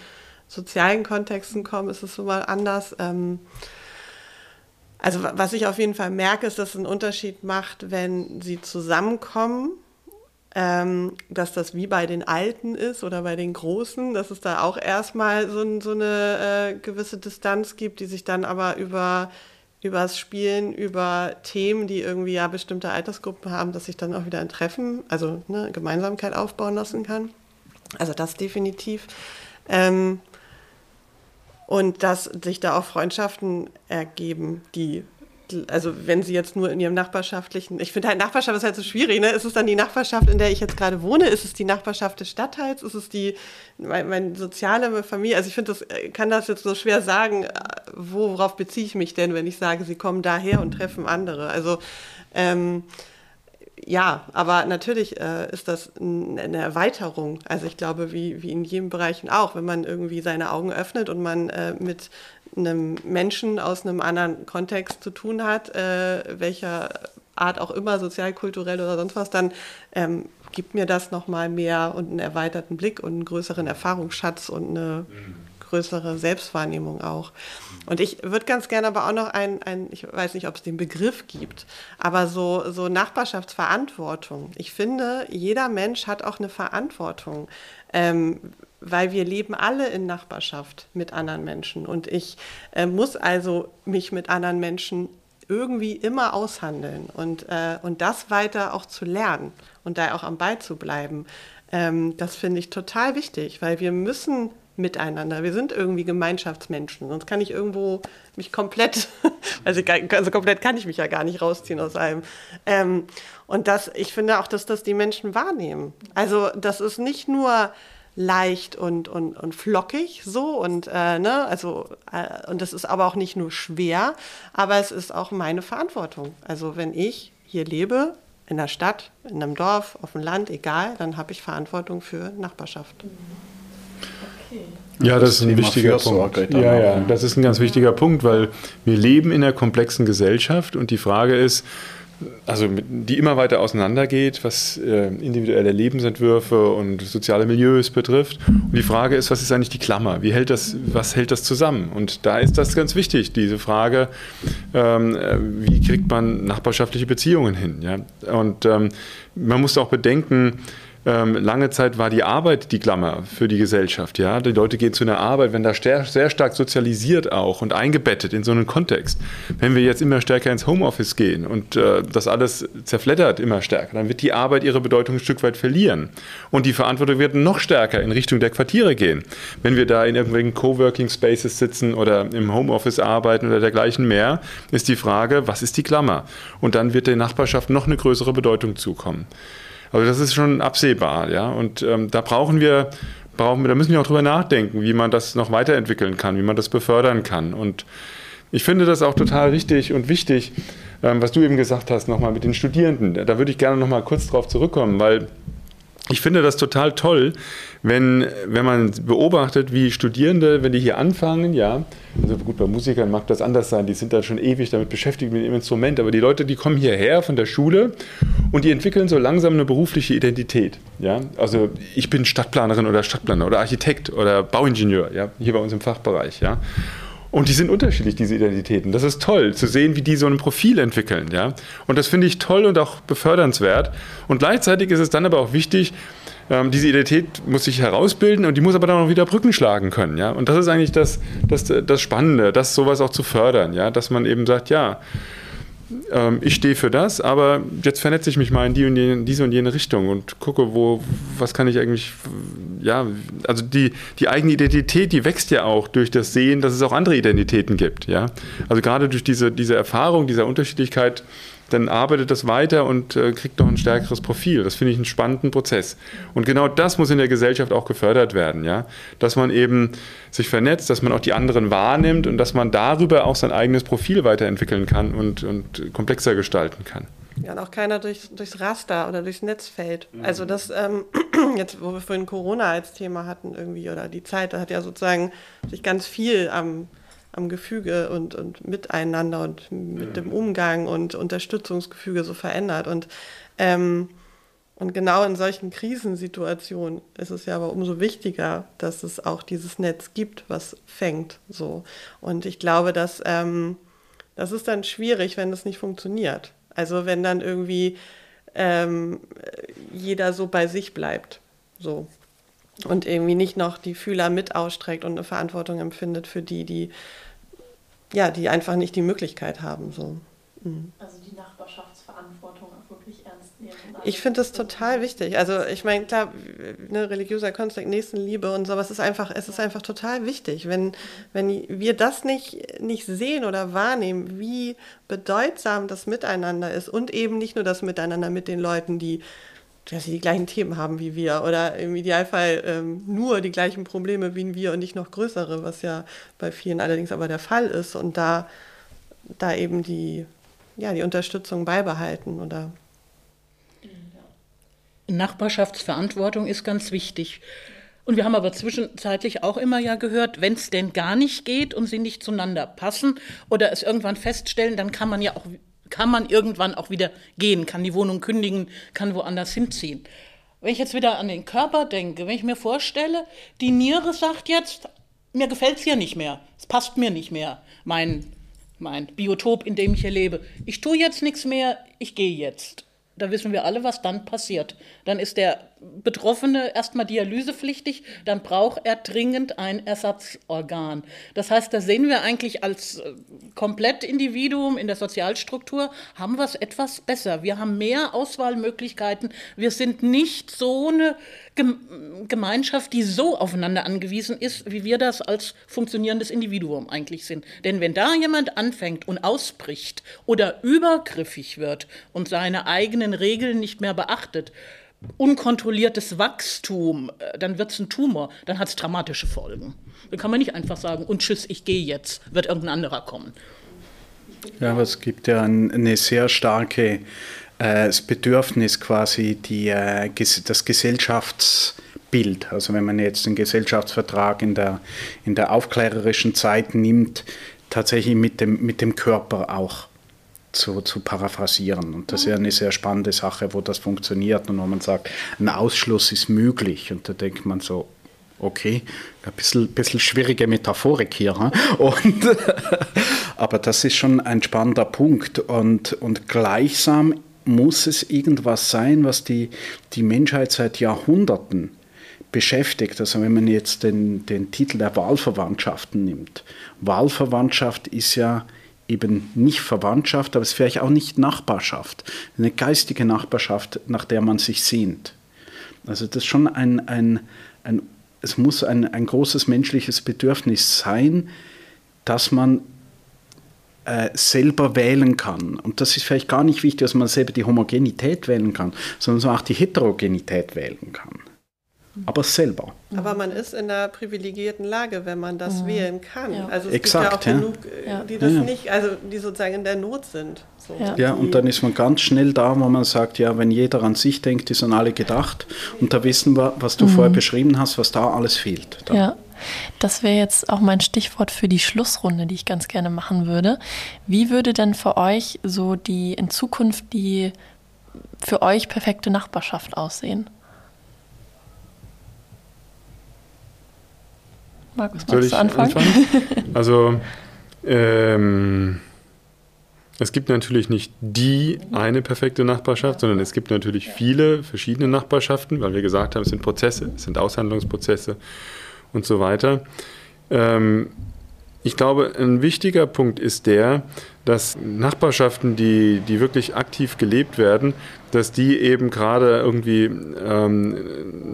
Speaker 4: sozialen Kontexten kommen, ist es so mal anders. Ähm, also was ich auf jeden Fall merke, ist, dass es einen Unterschied macht, wenn sie zusammenkommen ähm, dass das wie bei den Alten ist oder bei den Großen, dass es da auch erstmal so, so eine äh, gewisse Distanz gibt, die sich dann aber über übers Spielen, über Themen, die irgendwie ja bestimmte Altersgruppen haben, dass sich dann auch wieder ein Treffen, also eine Gemeinsamkeit aufbauen lassen kann. Also das definitiv. Ähm, und dass sich da auch Freundschaften ergeben, die also wenn sie jetzt nur in ihrem nachbarschaftlichen, ich finde halt Nachbarschaft ist halt so schwierig, ne? Ist es dann die Nachbarschaft, in der ich jetzt gerade wohne? Ist es die Nachbarschaft des Stadtteils? Ist es die, meine mein soziale Familie? Also ich finde das, äh, kann das jetzt so schwer sagen, äh, worauf beziehe ich mich denn, wenn ich sage, sie kommen daher und treffen andere? Also ähm, ja, aber natürlich äh, ist das eine Erweiterung. Also ich glaube, wie, wie in jedem Bereich auch, wenn man irgendwie seine Augen öffnet und man äh, mit einem Menschen aus einem anderen Kontext zu tun hat, äh, welcher Art auch immer, sozial, kulturell oder sonst was, dann ähm, gibt mir das nochmal mehr und einen erweiterten Blick und einen größeren Erfahrungsschatz und eine größere Selbstwahrnehmung auch. Und ich würde ganz gerne aber auch noch ein, ein ich weiß nicht, ob es den Begriff gibt, aber so, so Nachbarschaftsverantwortung. Ich finde, jeder Mensch hat auch eine Verantwortung. Ähm, weil wir leben alle in Nachbarschaft mit anderen Menschen. Und ich äh, muss also mich mit anderen Menschen irgendwie immer aushandeln und, äh, und das weiter auch zu lernen und da auch am Ball zu bleiben. Ähm, das finde ich total wichtig, weil wir müssen miteinander. Wir sind irgendwie Gemeinschaftsmenschen. Sonst kann ich irgendwo mich komplett, also, also komplett kann ich mich ja gar nicht rausziehen aus allem. Ähm, und das, ich finde auch, dass das die Menschen wahrnehmen. Also das ist nicht nur leicht und, und, und flockig so und äh, ne, also äh, und das ist aber auch nicht nur schwer, aber es ist auch meine Verantwortung. Also wenn ich hier lebe, in der Stadt, in einem Dorf, auf dem Land, egal, dann habe ich Verantwortung für Nachbarschaft.
Speaker 2: Okay. Ja, das ist ein wichtiger Punkt. Ja, ja, das ist ein ganz wichtiger Punkt, weil wir leben in einer komplexen Gesellschaft und die Frage ist, also die immer weiter auseinandergeht, was äh, individuelle Lebensentwürfe und soziale Milieus betrifft. Und die Frage ist, was ist eigentlich die Klammer? Wie hält das, was hält das zusammen? Und da ist das ganz wichtig, diese Frage, ähm, äh, wie kriegt man nachbarschaftliche Beziehungen hin? Ja? Und ähm, man muss auch bedenken, ähm, lange Zeit war die Arbeit die Klammer für die Gesellschaft. Ja? Die Leute gehen zu einer Arbeit, wenn da sehr stark sozialisiert auch und eingebettet in so einen Kontext. Wenn wir jetzt immer stärker ins Homeoffice gehen und äh, das alles zerfleddert immer stärker, dann wird die Arbeit ihre Bedeutung ein Stück weit verlieren. Und die Verantwortung wird noch stärker in Richtung der Quartiere gehen. Wenn wir da in irgendwelchen Coworking Spaces sitzen oder im Homeoffice arbeiten oder dergleichen mehr, ist die Frage, was ist die Klammer? Und dann wird der Nachbarschaft noch eine größere Bedeutung zukommen. Also das ist schon absehbar, ja. Und ähm, da brauchen wir, brauchen wir, da müssen wir auch drüber nachdenken, wie man das noch weiterentwickeln kann, wie man das befördern kann. Und ich finde das auch total richtig und wichtig, ähm, was du eben gesagt hast, nochmal mit den Studierenden. Da würde ich gerne nochmal kurz drauf zurückkommen, weil ich finde das total toll, wenn, wenn man beobachtet, wie Studierende, wenn die hier anfangen, ja, also gut, bei Musikern mag das anders sein, die sind dann schon ewig damit beschäftigt mit dem Instrument, aber die Leute, die kommen hierher von der Schule und die entwickeln so langsam eine berufliche Identität, ja, also ich bin Stadtplanerin oder Stadtplaner oder Architekt oder Bauingenieur, ja, hier bei uns im Fachbereich, ja. Und die sind unterschiedlich, diese Identitäten. Das ist toll, zu sehen, wie die so ein Profil entwickeln. Ja? Und das finde ich toll und auch befördernswert. Und gleichzeitig ist es dann aber auch wichtig, ähm, diese Identität muss sich herausbilden und die muss aber dann auch wieder Brücken schlagen können. Ja? Und das ist eigentlich das, das, das Spannende, das sowas auch zu fördern. Ja? Dass man eben sagt, ja, ähm, ich stehe für das, aber jetzt vernetze ich mich mal in die und jene, diese und jene Richtung und gucke, wo, was kann ich eigentlich, ja, also die, die eigene Identität, die wächst ja auch durch das Sehen, dass es auch andere Identitäten gibt, ja. Also gerade durch diese, diese Erfahrung, dieser Unterschiedlichkeit dann arbeitet das weiter und äh, kriegt noch ein stärkeres Profil. Das finde ich einen spannenden Prozess. Und genau das muss in der Gesellschaft auch gefördert werden, ja. Dass man eben sich vernetzt, dass man auch die anderen wahrnimmt und dass man darüber auch sein eigenes Profil weiterentwickeln kann und, und komplexer gestalten kann.
Speaker 4: Ja, und auch keiner durch, durchs Raster oder durchs Netz fällt. Mhm. Also das, ähm, jetzt, wo wir vorhin Corona als Thema hatten irgendwie, oder die Zeit, da hat ja sozusagen sich ganz viel am am Gefüge und, und miteinander und mit ja. dem Umgang und Unterstützungsgefüge so verändert. Und, ähm, und genau in solchen Krisensituationen ist es ja aber umso wichtiger, dass es auch dieses Netz gibt, was fängt. So. Und ich glaube, dass ähm, das ist dann schwierig, wenn das nicht funktioniert. Also wenn dann irgendwie ähm, jeder so bei sich bleibt. So. Und irgendwie nicht noch die Fühler mit ausstreckt und eine Verantwortung empfindet für die, die ja, die einfach nicht die Möglichkeit haben. So.
Speaker 1: Mhm. Also die Nachbarschaftsverantwortung auch wirklich ernst nehmen.
Speaker 4: Ich finde das total wichtig. Also ich meine, klar, ne, religiöser Konstrukt, Nächstenliebe und sowas ist einfach, es ist einfach total wichtig. Wenn, wenn wir das nicht, nicht sehen oder wahrnehmen, wie bedeutsam das Miteinander ist und eben nicht nur das Miteinander mit den Leuten, die dass sie die gleichen Themen haben wie wir. Oder im Idealfall ähm, nur die gleichen Probleme wie wir und nicht noch größere, was ja bei vielen allerdings aber der Fall ist. Und da, da eben die, ja, die Unterstützung beibehalten oder
Speaker 5: Nachbarschaftsverantwortung ist ganz wichtig. Und wir haben aber zwischenzeitlich auch immer ja gehört, wenn es denn gar nicht geht und sie nicht zueinander passen oder es irgendwann feststellen, dann kann man ja auch kann man irgendwann auch wieder gehen, kann die Wohnung kündigen, kann woanders hinziehen. Wenn ich jetzt wieder an den Körper denke, wenn ich mir vorstelle, die Niere sagt jetzt, mir gefällt es hier nicht mehr, es passt mir nicht mehr, mein, mein Biotop, in dem ich hier lebe. Ich tue jetzt nichts mehr, ich gehe jetzt da wissen wir alle, was dann passiert. Dann ist der Betroffene erstmal dialysepflichtig, dann braucht er dringend ein Ersatzorgan. Das heißt, da sehen wir eigentlich als äh, Komplettindividuum in der Sozialstruktur, haben wir es etwas besser. Wir haben mehr Auswahlmöglichkeiten. Wir sind nicht so eine Gemeinschaft, die so aufeinander angewiesen ist, wie wir das als funktionierendes Individuum eigentlich sind. Denn wenn da jemand anfängt und ausbricht oder übergriffig wird und seine eigenen Regeln nicht mehr beachtet, unkontrolliertes Wachstum, äh, dann wird es ein Tumor, dann hat es dramatische Folgen. Dann kann man nicht einfach sagen, und tschüss, ich gehe jetzt, wird irgendein anderer kommen.
Speaker 3: Ja, aber es gibt ja eine sehr starke äh, das Bedürfnis quasi, die, äh, das Gesellschaftsbild, also wenn man jetzt den Gesellschaftsvertrag in der, in der aufklärerischen Zeit nimmt, tatsächlich mit dem, mit dem Körper auch zu, zu paraphrasieren. Und das ist ja eine sehr spannende Sache, wo das funktioniert und wo man sagt, ein Ausschluss ist möglich. Und da denkt man so, okay, ein bisschen, bisschen schwierige Metaphorik hier. Und, aber das ist schon ein spannender Punkt. Und, und gleichsam muss es irgendwas sein, was die, die Menschheit seit Jahrhunderten beschäftigt. Also wenn man jetzt den, den Titel der Wahlverwandtschaften nimmt. Wahlverwandtschaft ist ja eben nicht Verwandtschaft, aber es ist vielleicht auch nicht Nachbarschaft. Eine geistige Nachbarschaft, nach der man sich sehnt. Also das ist schon ein, ein, ein es muss ein, ein großes menschliches Bedürfnis sein, dass man äh, selber wählen kann. Und das ist vielleicht gar nicht wichtig, dass man selber die Homogenität wählen kann, sondern dass man auch die Heterogenität wählen kann aber selber.
Speaker 4: Aber man ist in einer privilegierten Lage, wenn man das mhm. wählen kann.
Speaker 3: Ja.
Speaker 4: Also es
Speaker 3: Exakt,
Speaker 4: gibt ja auch genug, äh, ja. die das ja. nicht, also die sozusagen in der Not sind.
Speaker 3: So. Ja. und dann ist man ganz schnell da, wo man sagt, ja, wenn jeder an sich denkt, ist an alle gedacht. Und da wissen wir, was du mhm. vorher beschrieben hast, was da alles fehlt.
Speaker 1: Da. Ja. Das wäre jetzt auch mein Stichwort für die Schlussrunde, die ich ganz gerne machen würde. Wie würde denn für euch so die in Zukunft die für euch perfekte Nachbarschaft aussehen?
Speaker 2: Markus, Soll ich anfangen? anfangen? Also, ähm, es gibt natürlich nicht die eine perfekte Nachbarschaft, sondern es gibt natürlich viele verschiedene Nachbarschaften, weil wir gesagt haben, es sind Prozesse, es sind Aushandlungsprozesse und so weiter. Ähm, ich glaube, ein wichtiger Punkt ist der, dass Nachbarschaften, die, die wirklich aktiv gelebt werden, dass die eben gerade irgendwie ähm,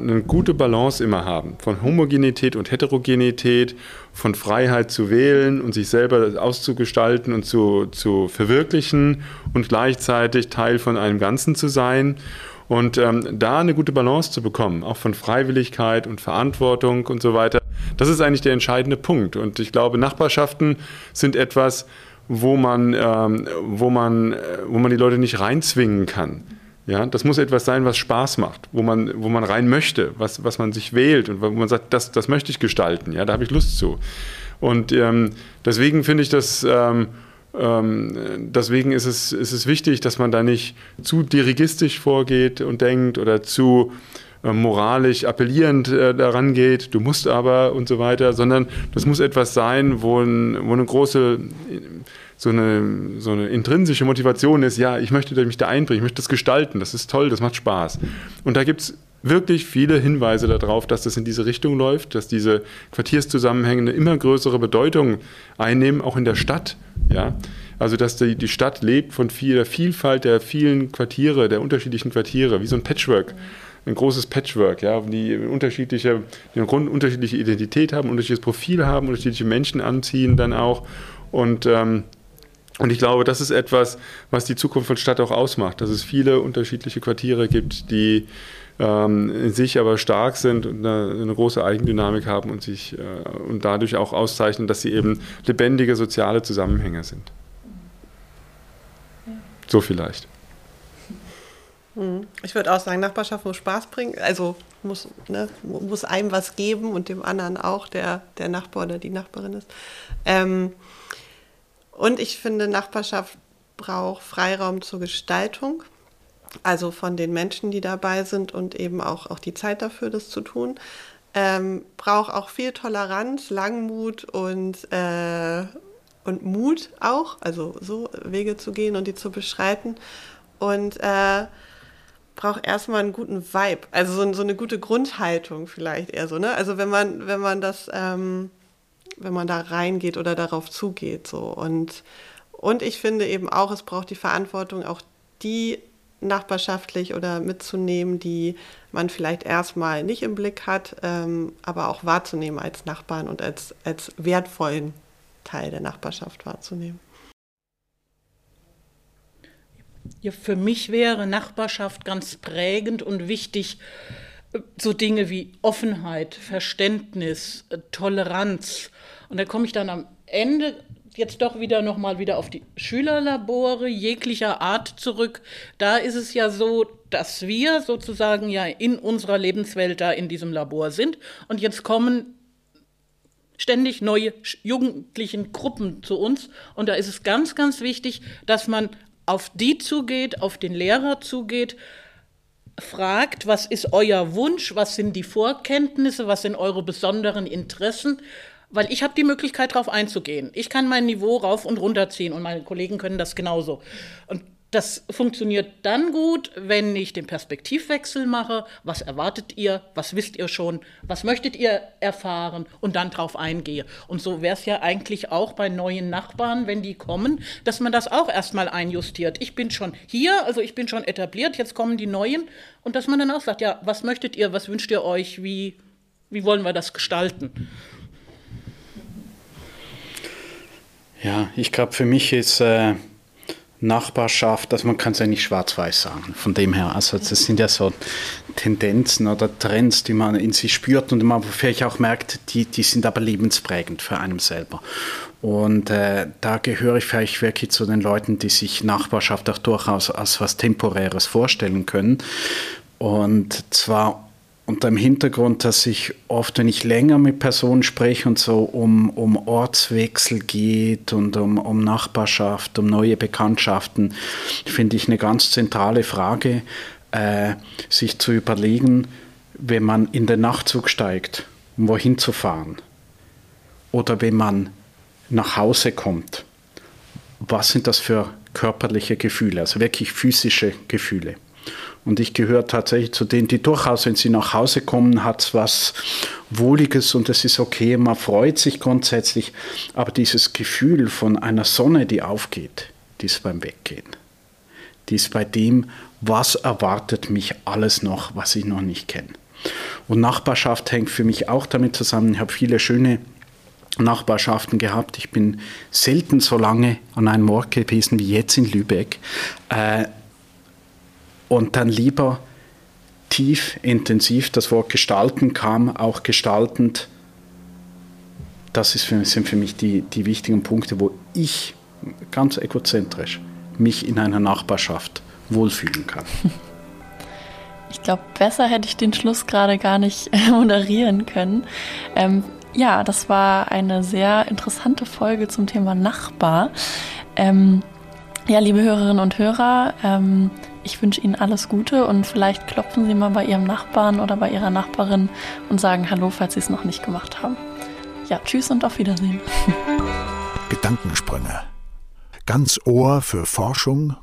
Speaker 2: eine gute Balance immer haben. Von Homogenität und Heterogenität, von Freiheit zu wählen und sich selber auszugestalten und zu, zu verwirklichen und gleichzeitig Teil von einem Ganzen zu sein. Und ähm, da eine gute Balance zu bekommen, auch von Freiwilligkeit und Verantwortung und so weiter, das ist eigentlich der entscheidende Punkt. Und ich glaube, Nachbarschaften sind etwas, wo man, ähm, wo man, wo man die Leute nicht reinzwingen kann. Ja, das muss etwas sein, was Spaß macht, wo man, wo man rein möchte, was, was man sich wählt und wo man sagt, das, das möchte ich gestalten, ja, da habe ich Lust zu. Und ähm, deswegen finde ich das, ähm, ähm, deswegen ist es, ist es wichtig, dass man da nicht zu dirigistisch vorgeht und denkt oder zu äh, moralisch appellierend äh, daran geht, du musst aber und so weiter, sondern das muss etwas sein, wo, ein, wo eine große so eine, so eine intrinsische Motivation ist, ja, ich möchte mich da einbringen, ich möchte das gestalten, das ist toll, das macht Spaß. Und da gibt es wirklich viele Hinweise darauf, dass das in diese Richtung läuft, dass diese Quartierszusammenhänge eine immer größere Bedeutung einnehmen, auch in der Stadt. Ja? Also dass die, die Stadt lebt von viel, der Vielfalt der vielen Quartiere, der unterschiedlichen Quartiere, wie so ein Patchwork. Ein großes Patchwork, ja, die unterschiedliche, die Grund, unterschiedliche Identität haben, unterschiedliches Profil haben, unterschiedliche Menschen anziehen dann auch. Und ähm, und ich glaube, das ist etwas, was die Zukunft von Stadt auch ausmacht, dass es viele unterschiedliche Quartiere gibt, die ähm, in sich aber stark sind und eine, eine große Eigendynamik haben und sich äh, und dadurch auch auszeichnen, dass sie eben lebendige soziale Zusammenhänge sind. So vielleicht.
Speaker 4: Hm. Ich würde auch sagen, Nachbarschaft muss Spaß bringen, also muss, ne, muss einem was geben und dem anderen auch, der, der Nachbar oder die Nachbarin ist. Ähm, und ich finde, Nachbarschaft braucht Freiraum zur Gestaltung, also von den Menschen, die dabei sind und eben auch, auch die Zeit dafür, das zu tun. Ähm, braucht auch viel Toleranz, Langmut und, äh, und Mut auch, also so Wege zu gehen und die zu beschreiten. Und äh, braucht erstmal einen guten Vibe, also so, so, eine gute Grundhaltung vielleicht eher so, ne? Also wenn man, wenn man das ähm, wenn man da reingeht oder darauf zugeht. So. Und, und ich finde eben auch, es braucht die Verantwortung, auch die nachbarschaftlich oder mitzunehmen, die man vielleicht erstmal nicht im Blick hat, ähm, aber auch wahrzunehmen als Nachbarn und als, als wertvollen Teil der Nachbarschaft wahrzunehmen.
Speaker 5: Ja, für mich wäre Nachbarschaft ganz prägend und wichtig, so Dinge wie Offenheit, Verständnis, Toleranz, und da komme ich dann am Ende jetzt doch wieder nochmal wieder auf die Schülerlabore jeglicher Art zurück. Da ist es ja so, dass wir sozusagen ja in unserer Lebenswelt da in diesem Labor sind und jetzt kommen ständig neue jugendlichen Gruppen zu uns und da ist es ganz, ganz wichtig, dass man auf die zugeht, auf den Lehrer zugeht, fragt, was ist euer Wunsch, was sind die Vorkenntnisse, was sind eure besonderen Interessen weil ich habe die Möglichkeit, darauf einzugehen. Ich kann mein Niveau rauf und runter ziehen und meine Kollegen können das genauso. Und Das funktioniert dann gut, wenn ich den Perspektivwechsel mache. Was erwartet ihr? Was wisst ihr schon? Was möchtet ihr erfahren? Und dann drauf eingehe. Und so wäre es ja eigentlich auch bei neuen Nachbarn, wenn die kommen, dass man das auch erstmal einjustiert. Ich bin schon hier, also ich bin schon etabliert, jetzt kommen die Neuen. Und dass man dann auch sagt, ja, was möchtet ihr? Was wünscht ihr euch? Wie, wie wollen wir das gestalten?
Speaker 3: Ja, ich glaube, für mich ist äh, Nachbarschaft, also man kann es ja nicht schwarz-weiß sagen. Von dem her, also das sind ja so Tendenzen oder Trends, die man in sich spürt und man vielleicht auch merkt, die, die sind aber lebensprägend für einen selber. Und äh, da gehöre ich vielleicht wirklich zu den Leuten, die sich Nachbarschaft auch durchaus als was Temporäres vorstellen können. Und zwar unter dem Hintergrund, dass ich oft, wenn ich länger mit Personen spreche und so um, um Ortswechsel geht und um, um Nachbarschaft, um neue Bekanntschaften, finde ich eine ganz zentrale Frage, äh, sich zu überlegen, wenn man in den Nachtzug steigt, um wohin zu fahren, oder wenn man nach Hause kommt, was sind das für körperliche Gefühle, also wirklich physische Gefühle. Und ich gehöre tatsächlich zu denen, die durchaus, wenn sie nach Hause kommen, hat es was Wohliges und es ist okay, man freut sich grundsätzlich. Aber dieses Gefühl von einer Sonne, die aufgeht, die ist beim Weggehen. Die ist bei dem, was erwartet mich alles noch, was ich noch nicht kenne. Und Nachbarschaft hängt für mich auch damit zusammen. Ich habe viele schöne Nachbarschaften gehabt. Ich bin selten so lange an einem Ort gewesen wie jetzt in Lübeck. Äh, und dann lieber tief, intensiv, das Wort gestalten kam, auch gestaltend. Das ist für, sind für mich die, die wichtigen Punkte, wo ich ganz egozentrisch mich in einer Nachbarschaft wohlfühlen kann.
Speaker 1: Ich glaube, besser hätte ich den Schluss gerade gar nicht moderieren können. Ähm, ja, das war eine sehr interessante Folge zum Thema Nachbar. Ähm, ja, liebe Hörerinnen und Hörer, ähm, ich wünsche Ihnen alles Gute und vielleicht klopfen Sie mal bei Ihrem Nachbarn oder bei Ihrer Nachbarin und sagen Hallo, falls Sie es noch nicht gemacht haben. Ja, tschüss und auf Wiedersehen.
Speaker 6: Gedankensprünge. Ganz Ohr für Forschung,